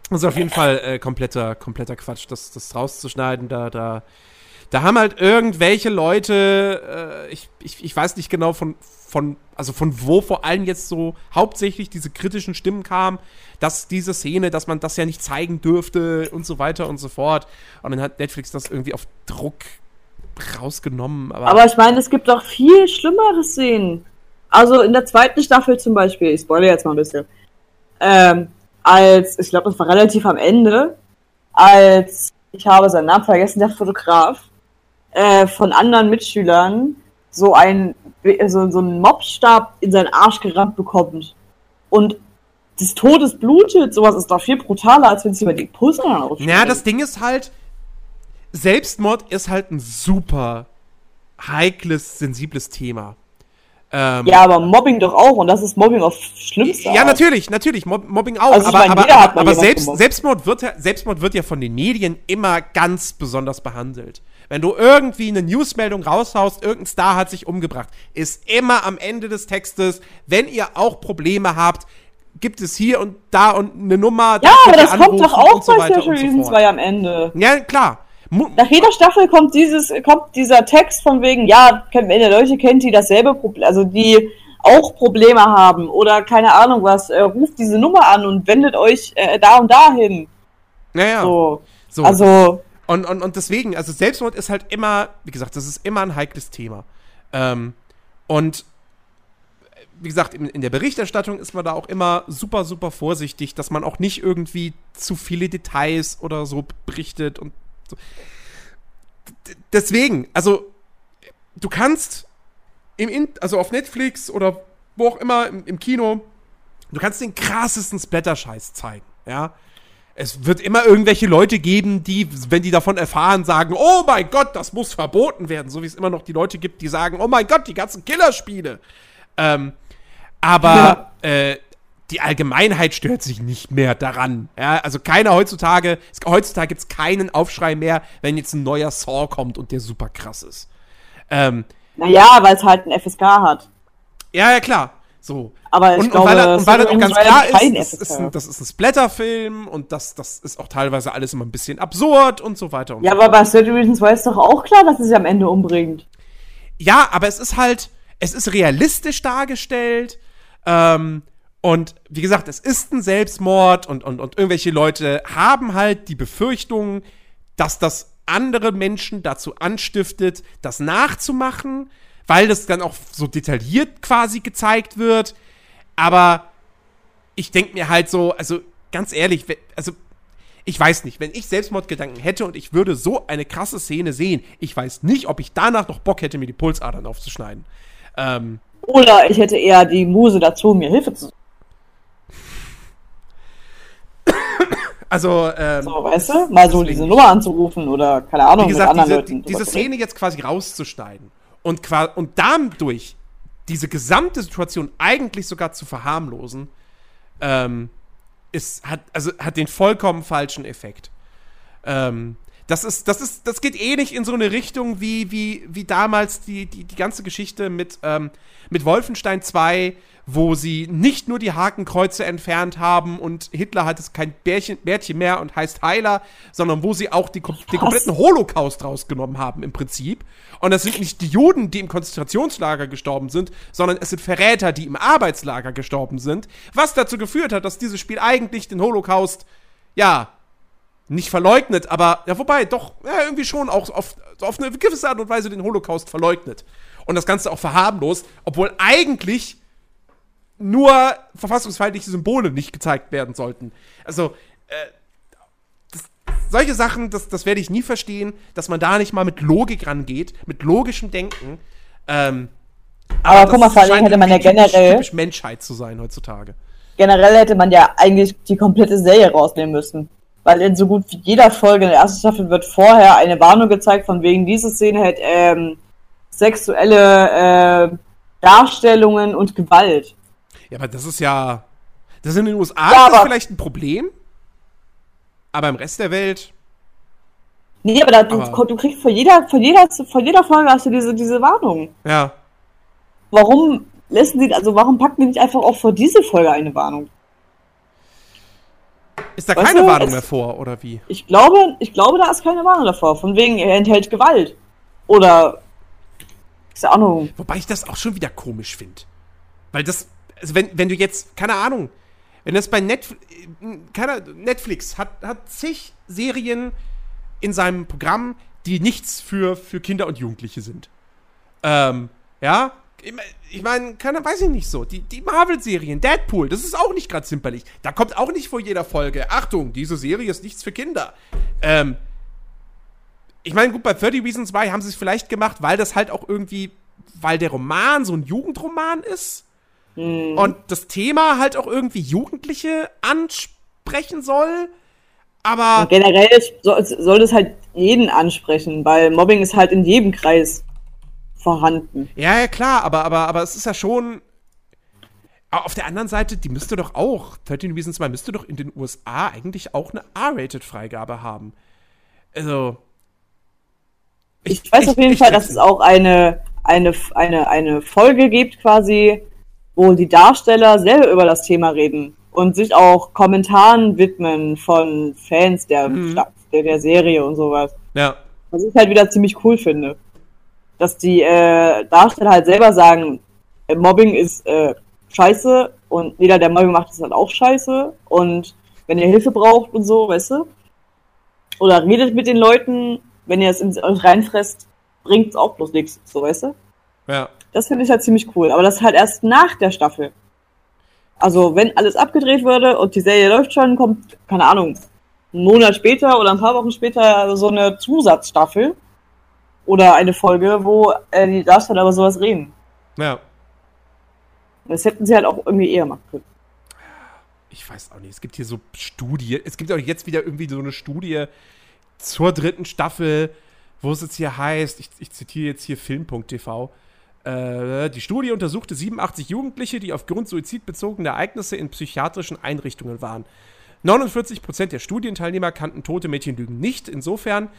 ist auf jeden Fall äh, kompletter, kompletter Quatsch, das, das rauszuschneiden. Da, da, da haben halt irgendwelche Leute, äh, ich, ich, ich weiß nicht genau von, von, also von wo vor allem jetzt so hauptsächlich diese kritischen Stimmen kamen, dass diese Szene, dass man das ja nicht zeigen dürfte und so weiter und so fort. Und dann hat Netflix das irgendwie auf Druck rausgenommen. Aber, aber ich meine, es gibt doch viel schlimmere Szenen. Also in der zweiten Staffel zum Beispiel, ich spoilere jetzt mal ein bisschen, ähm, als, ich glaube, das war relativ am Ende, als, ich habe seinen Namen vergessen, der Fotograf, äh, von anderen Mitschülern so ein so, so einen Mobstab in seinen Arsch gerammt bekommt und des Todes blutet, sowas ist doch viel brutaler, als wenn es über die Pulse ausschlägt. Ja, das Ding ist halt, Selbstmord ist halt ein super heikles, sensibles Thema. Ähm, ja, aber Mobbing doch auch und das ist Mobbing auf schlimmste Ja, Art. natürlich, natürlich, Mob Mobbing auch. Also aber, meine, aber, aber, aber selbst, Selbstmord, wird ja, Selbstmord wird ja von den Medien immer ganz besonders behandelt. Wenn du irgendwie eine Newsmeldung raushaust, irgendein Star hat sich umgebracht, ist immer am Ende des Textes, wenn ihr auch Probleme habt, gibt es hier und da und eine Nummer. Ja, aber das kommt doch auch so bei Special Reason 2 am Ende. Ja, klar. Nach jeder Staffel kommt dieses, kommt dieser Text von wegen, ja, wenn ihr Leute kennt, die dasselbe Problem, also die auch Probleme haben oder keine Ahnung was, äh, ruft diese Nummer an und wendet euch äh, da und dahin. Naja. So. so. Also. Und, und, und deswegen, also Selbstmord ist halt immer, wie gesagt, das ist immer ein heikles Thema. Ähm, und wie gesagt, in, in, der Berichterstattung ist man da auch immer super, super vorsichtig, dass man auch nicht irgendwie zu viele Details oder so berichtet und so. Deswegen, also du kannst im In also auf Netflix oder wo auch immer im, im Kino, du kannst den krassesten Splatter-Scheiß zeigen, ja es wird immer irgendwelche Leute geben, die, wenn die davon erfahren, sagen, oh mein Gott, das muss verboten werden. So wie es immer noch die Leute gibt, die sagen, oh mein Gott, die ganzen Killerspiele. Ähm, aber ja. äh, die Allgemeinheit stört sich nicht mehr daran. Ja, also keiner heutzutage, heutzutage gibt es keinen Aufschrei mehr, wenn jetzt ein neuer Saw kommt und der super krass ist. Ähm, naja, weil es halt ein FSK hat. Ja, ja, klar. So. Aber ich und, glaube, und weil, und weil das auch ganz klar ist, das ist, ein, das ist ein Splatterfilm und das, das ist auch teilweise alles immer ein bisschen absurd und so weiter. Und ja, so aber bei 30 Reasons Why ist doch auch klar, dass es sie am Ende umbringt. Ja, aber es ist halt, es ist realistisch dargestellt. Ähm, und wie gesagt, es ist ein Selbstmord und, und, und irgendwelche Leute haben halt die Befürchtung, dass das andere Menschen dazu anstiftet, das nachzumachen weil das dann auch so detailliert quasi gezeigt wird. Aber ich denke mir halt so, also ganz ehrlich, also ich weiß nicht, wenn ich Selbstmordgedanken hätte und ich würde so eine krasse Szene sehen, ich weiß nicht, ob ich danach noch Bock hätte, mir die Pulsadern aufzuschneiden. Ähm, Oder ich hätte eher die Muse dazu, mir Hilfe zu suchen. Also, ähm, so, weißt du, mal so diese Nummer anzurufen oder keine Ahnung, wie gesagt, mit anderen diese, Leuten. Diese Szene jetzt quasi rauszuschneiden und, und dadurch diese gesamte Situation eigentlich sogar zu verharmlosen, ähm, ist, hat, also hat den vollkommen falschen Effekt. Ähm, das ist, das ist, das geht eh nicht in so eine Richtung wie, wie, wie damals die, die, die ganze Geschichte mit, ähm, mit Wolfenstein 2, wo sie nicht nur die Hakenkreuze entfernt haben und Hitler hat es kein Bärchen, Bärtchen mehr und heißt Heiler, sondern wo sie auch die, den kompletten Holocaust rausgenommen haben im Prinzip. Und das sind nicht die Juden, die im Konzentrationslager gestorben sind, sondern es sind Verräter, die im Arbeitslager gestorben sind, was dazu geführt hat, dass dieses Spiel eigentlich den Holocaust, ja, nicht verleugnet, aber, ja, wobei, doch, ja, irgendwie schon auch auf, auf eine gewisse Art und Weise den Holocaust verleugnet. Und das Ganze auch verharmlost, obwohl eigentlich nur verfassungsfeindliche Symbole nicht gezeigt werden sollten. Also, äh, das, solche Sachen, das, das werde ich nie verstehen, dass man da nicht mal mit Logik rangeht, mit logischem Denken. Ähm, aber, aber guck mal, vor allem hätte man ja generell. Typisch Menschheit zu sein heutzutage. Generell hätte man ja eigentlich die komplette Serie rausnehmen müssen. Weil in so gut wie jeder Folge in der ersten Staffel wird vorher eine Warnung gezeigt, von wegen diese Szene hätte ähm, sexuelle äh, Darstellungen und Gewalt. Ja, aber das ist ja. Das ist in den USA ja, das vielleicht ein Problem. Aber im Rest der Welt. Nee, aber, da, aber du, kriegst von jeder, von jeder, von jeder Folge hast du diese, diese Warnung. Ja. Warum lassen sie, also warum packen die nicht einfach auch vor diese Folge eine Warnung? Ist da weißt keine du, Warnung es, mehr vor, oder wie? Ich glaube, ich glaube, da ist keine Warnung davor. Von wegen, er enthält Gewalt. Oder. Keine Ahnung. Wobei ich das auch schon wieder komisch finde. Weil das also wenn, wenn du jetzt, keine Ahnung, wenn das bei Netflix, keine, Netflix hat, hat zig Serien in seinem Programm, die nichts für, für Kinder und Jugendliche sind. Ähm, ja, ich meine, keine, weiß ich nicht so. Die, die Marvel-Serien, Deadpool, das ist auch nicht gerade zimperlich. Da kommt auch nicht vor jeder Folge, Achtung, diese Serie ist nichts für Kinder. Ähm, ich meine, gut, bei 30 Reasons Why haben sie es vielleicht gemacht, weil das halt auch irgendwie, weil der Roman so ein Jugendroman ist. Mhm. Und das Thema halt auch irgendwie Jugendliche ansprechen soll. Aber. Und generell soll, soll es halt jeden ansprechen, weil Mobbing ist halt in jedem Kreis vorhanden. Ja, ja, klar, aber, aber, aber es ist ja schon. Auf der anderen Seite, die müsste doch auch, 13 Reasons 2 müsste doch in den USA eigentlich auch eine R-Rated-Freigabe haben. Also. Ich, ich weiß ich, auf jeden Fall, dass es auch eine, eine, eine, eine Folge gibt, quasi, wo die Darsteller selber über das Thema reden und sich auch Kommentaren widmen von Fans der, mhm. der, der, Serie und sowas. Ja. Was ich halt wieder ziemlich cool finde. Dass die äh, Darsteller halt selber sagen, äh, Mobbing ist äh, scheiße und jeder, der Mobbing macht, ist halt auch scheiße. Und wenn ihr Hilfe braucht und so, weißt du? Oder redet mit den Leuten, wenn ihr es in euch reinfresst, bringt es auch bloß nichts, so weißt du? Ja. Das finde ich halt ziemlich cool. Aber das ist halt erst nach der Staffel. Also, wenn alles abgedreht würde und die Serie läuft schon, kommt, keine Ahnung, einen Monat später oder ein paar Wochen später so eine Zusatzstaffel oder eine Folge, wo äh, die Darsteller über sowas reden. Ja. Das hätten sie halt auch irgendwie eher machen können. Ich weiß auch nicht. Es gibt hier so Studien. Es gibt auch jetzt wieder irgendwie so eine Studie zur dritten Staffel, wo es jetzt hier heißt, ich, ich zitiere jetzt hier film.tv, Äh, die Studie untersuchte 87 Jugendliche, die aufgrund suizidbezogener Ereignisse in psychiatrischen Einrichtungen waren. 49% der Studienteilnehmer kannten tote Mädchenlügen nicht, insofern,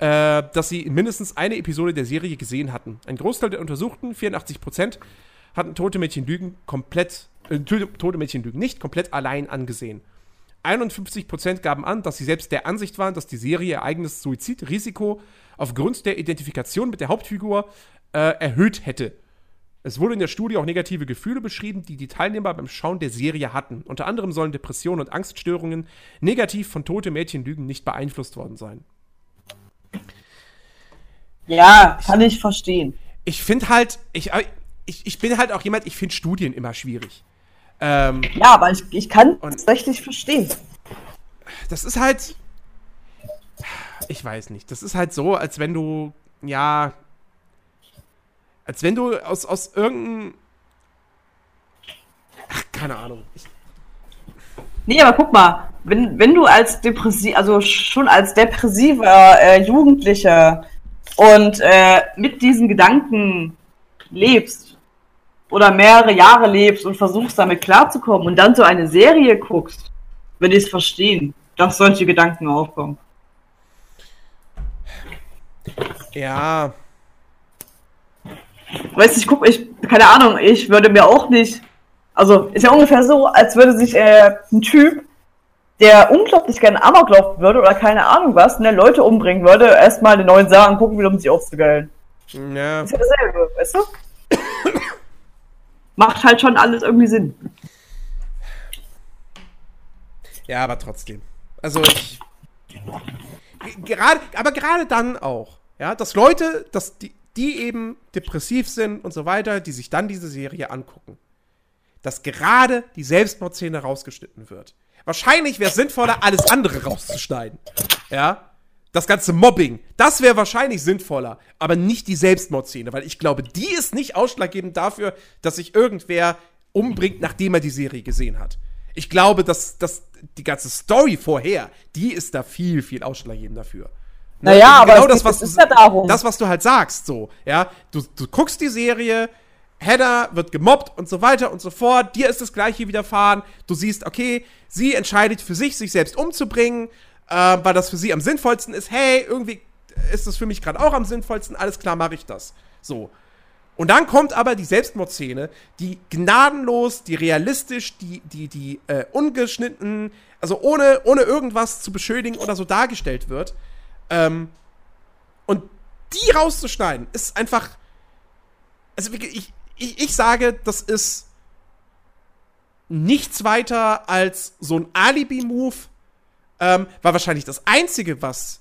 äh, dass sie mindestens eine Episode der Serie gesehen hatten. Ein Großteil der Untersuchten, 84%, hatten tote Mädchenlügen komplett, äh, tote Mädchenlügen nicht komplett allein angesehen. 51% gaben an, dass sie selbst der Ansicht waren, dass die Serie ihr eigenes Suizidrisiko aufgrund der Identifikation mit der Hauptfigur äh, erhöht hätte. Es wurde in der Studie auch negative Gefühle beschrieben, die die Teilnehmer beim Schauen der Serie hatten. Unter anderem sollen Depressionen und Angststörungen negativ von tote Mädchenlügen nicht beeinflusst worden sein. Ja, kann ich verstehen. Ich finde halt, ich, ich, ich bin halt auch jemand, ich finde Studien immer schwierig. Ähm, ja, aber ich, ich kann es tatsächlich verstehen. Das ist halt. Ich weiß nicht. Das ist halt so, als wenn du, ja. Als wenn du aus, aus irgendeinem. Ach, keine Ahnung. Ich, nee, aber guck mal, wenn, wenn du als depressiv, also schon als depressiver äh, Jugendlicher und äh, mit diesen Gedanken lebst, oder mehrere Jahre lebst und versuchst damit klarzukommen und dann so eine Serie guckst, wenn die es verstehen, dass solche Gedanken aufkommen. Ja. Weißt du, ich gucke, ich, keine Ahnung, ich würde mir auch nicht. Also, ist ja ungefähr so, als würde sich äh, ein Typ, der unglaublich gerne Amok laufen würde oder keine Ahnung was, ne, Leute umbringen würde, erstmal den neuen Sachen gucken will, um sich aufzugeilen. Ja. Ist ja dasselbe, weißt du? macht halt schon alles irgendwie Sinn. Ja, aber trotzdem. Also ich, gerade, aber gerade dann auch, ja, dass Leute, dass die, die eben depressiv sind und so weiter, die sich dann diese Serie angucken, dass gerade die Selbstmordszene rausgeschnitten wird. Wahrscheinlich wäre es sinnvoller, alles andere rauszuschneiden. Ja, das ganze Mobbing, das wäre wahrscheinlich sinnvoller, aber nicht die Selbstmordszene, weil ich glaube, die ist nicht ausschlaggebend dafür, dass sich irgendwer umbringt, nachdem er die Serie gesehen hat. Ich glaube, dass, dass die ganze Story vorher, die ist da viel, viel ausschlaggebend dafür. Naja, genau aber das, was ist du, ja darum. Das, was du halt sagst, so, ja. Du, du guckst die Serie, Hedda wird gemobbt und so weiter und so fort. Dir ist das Gleiche widerfahren. Du siehst, okay, sie entscheidet für sich, sich selbst umzubringen äh, weil das für sie am sinnvollsten ist. Hey, irgendwie ist das für mich gerade auch am sinnvollsten. Alles klar, mache ich das. So. Und dann kommt aber die Selbstmordszene, die gnadenlos, die realistisch, die, die, die äh, ungeschnitten, also ohne, ohne irgendwas zu beschönigen oder so dargestellt wird. Ähm, und die rauszuschneiden, ist einfach. Also ich, ich, ich sage, das ist nichts weiter als so ein Alibi-Move ähm, war wahrscheinlich das Einzige, was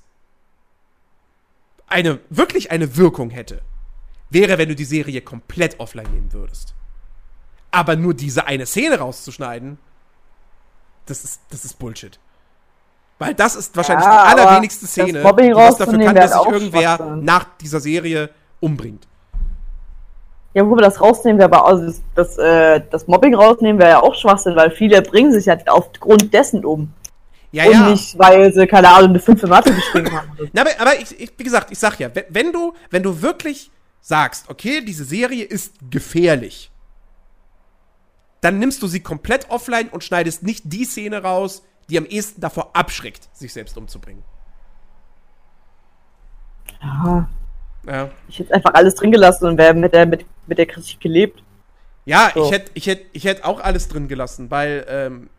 eine, wirklich eine Wirkung hätte, wäre, wenn du die Serie komplett offline nehmen würdest. Aber nur diese eine Szene rauszuschneiden, das ist, das ist Bullshit. Weil das ist wahrscheinlich ja, die allerwenigste Szene, die was dafür kann, dass sich irgendwer nach dieser Serie umbringt. Ja, wo wir das rausnehmen, wäre aber also das, das, äh, das Mobbing rausnehmen wäre ja auch Schwachsinn, weil viele bringen sich ja aufgrund dessen um. Ja, und ja. nicht, weil sie, keine Ahnung, eine 5 Mathe geschrieben haben. Na, aber, aber ich, ich, wie gesagt, ich sag ja, wenn du, wenn du wirklich sagst, okay, diese Serie ist gefährlich, dann nimmst du sie komplett offline und schneidest nicht die Szene raus, die am ehesten davor abschreckt, sich selbst umzubringen. Ja. ja. Ich hätte einfach alles drin gelassen und wäre mit der, mit, mit der Kritik gelebt. Ja, so. ich hätte ich hätt, ich hätt auch alles drin gelassen, weil ähm,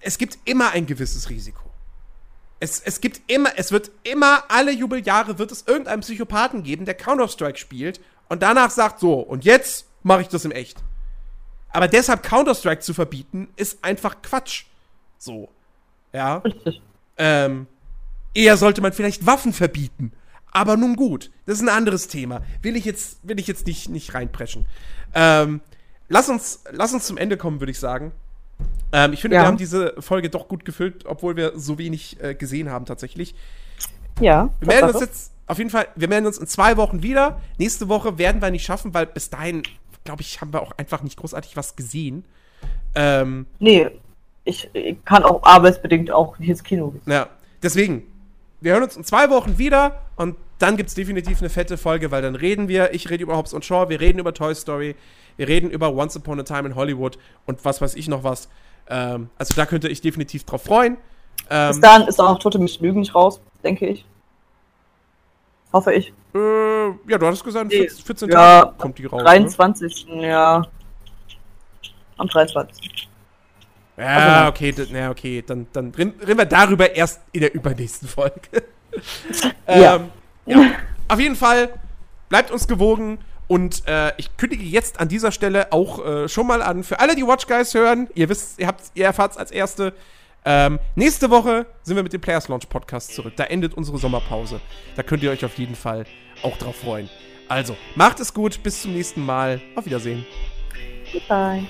es gibt immer ein gewisses Risiko. Es, es gibt immer, es wird immer, alle Jubeljahre wird es irgendeinen Psychopathen geben, der Counter-Strike spielt und danach sagt so, und jetzt mache ich das im Echt. Aber deshalb Counter-Strike zu verbieten, ist einfach Quatsch. So. Ja. Ähm, eher sollte man vielleicht Waffen verbieten. Aber nun gut, das ist ein anderes Thema. Will ich jetzt, will ich jetzt nicht, nicht reinpreschen. Ähm, lass, uns, lass uns zum Ende kommen, würde ich sagen. Ähm, ich finde, ja. wir haben diese Folge doch gut gefüllt, obwohl wir so wenig äh, gesehen haben tatsächlich. Ja. Wir melden uns jetzt auf jeden Fall, wir melden uns in zwei Wochen wieder. Nächste Woche werden wir nicht schaffen, weil bis dahin, glaube ich, haben wir auch einfach nicht großartig was gesehen. Ähm, nee, ich, ich kann auch arbeitsbedingt auch nicht ins Kino gehen. Ja, deswegen, wir hören uns in zwei Wochen wieder und dann gibt es definitiv eine fette Folge, weil dann reden wir, ich rede über Hobbs und Shaw, wir reden über Toy Story, wir reden über Once Upon a Time in Hollywood und was weiß ich noch was. Ähm, also da könnte ich definitiv drauf freuen. Ähm, Bis dahin ist auch Tote mich Lügen nicht raus, denke ich. Hoffe ich. Äh, ja, du hattest gesagt, 14, 14 ja, Tage kommt die raus. 23. Ne? Ja. Am 23. Ja, also, okay, ja, okay. Dann, dann reden wir darüber erst in der übernächsten Folge. ja. ähm, ja. Auf jeden Fall, bleibt uns gewogen. Und äh, ich kündige jetzt an dieser Stelle auch äh, schon mal an, für alle, die Watch Guys hören, ihr wisst, ihr, habt, ihr erfahrt es als Erste. Ähm, nächste Woche sind wir mit dem Players Launch Podcast zurück. Da endet unsere Sommerpause. Da könnt ihr euch auf jeden Fall auch drauf freuen. Also, macht es gut, bis zum nächsten Mal. Auf Wiedersehen. Goodbye.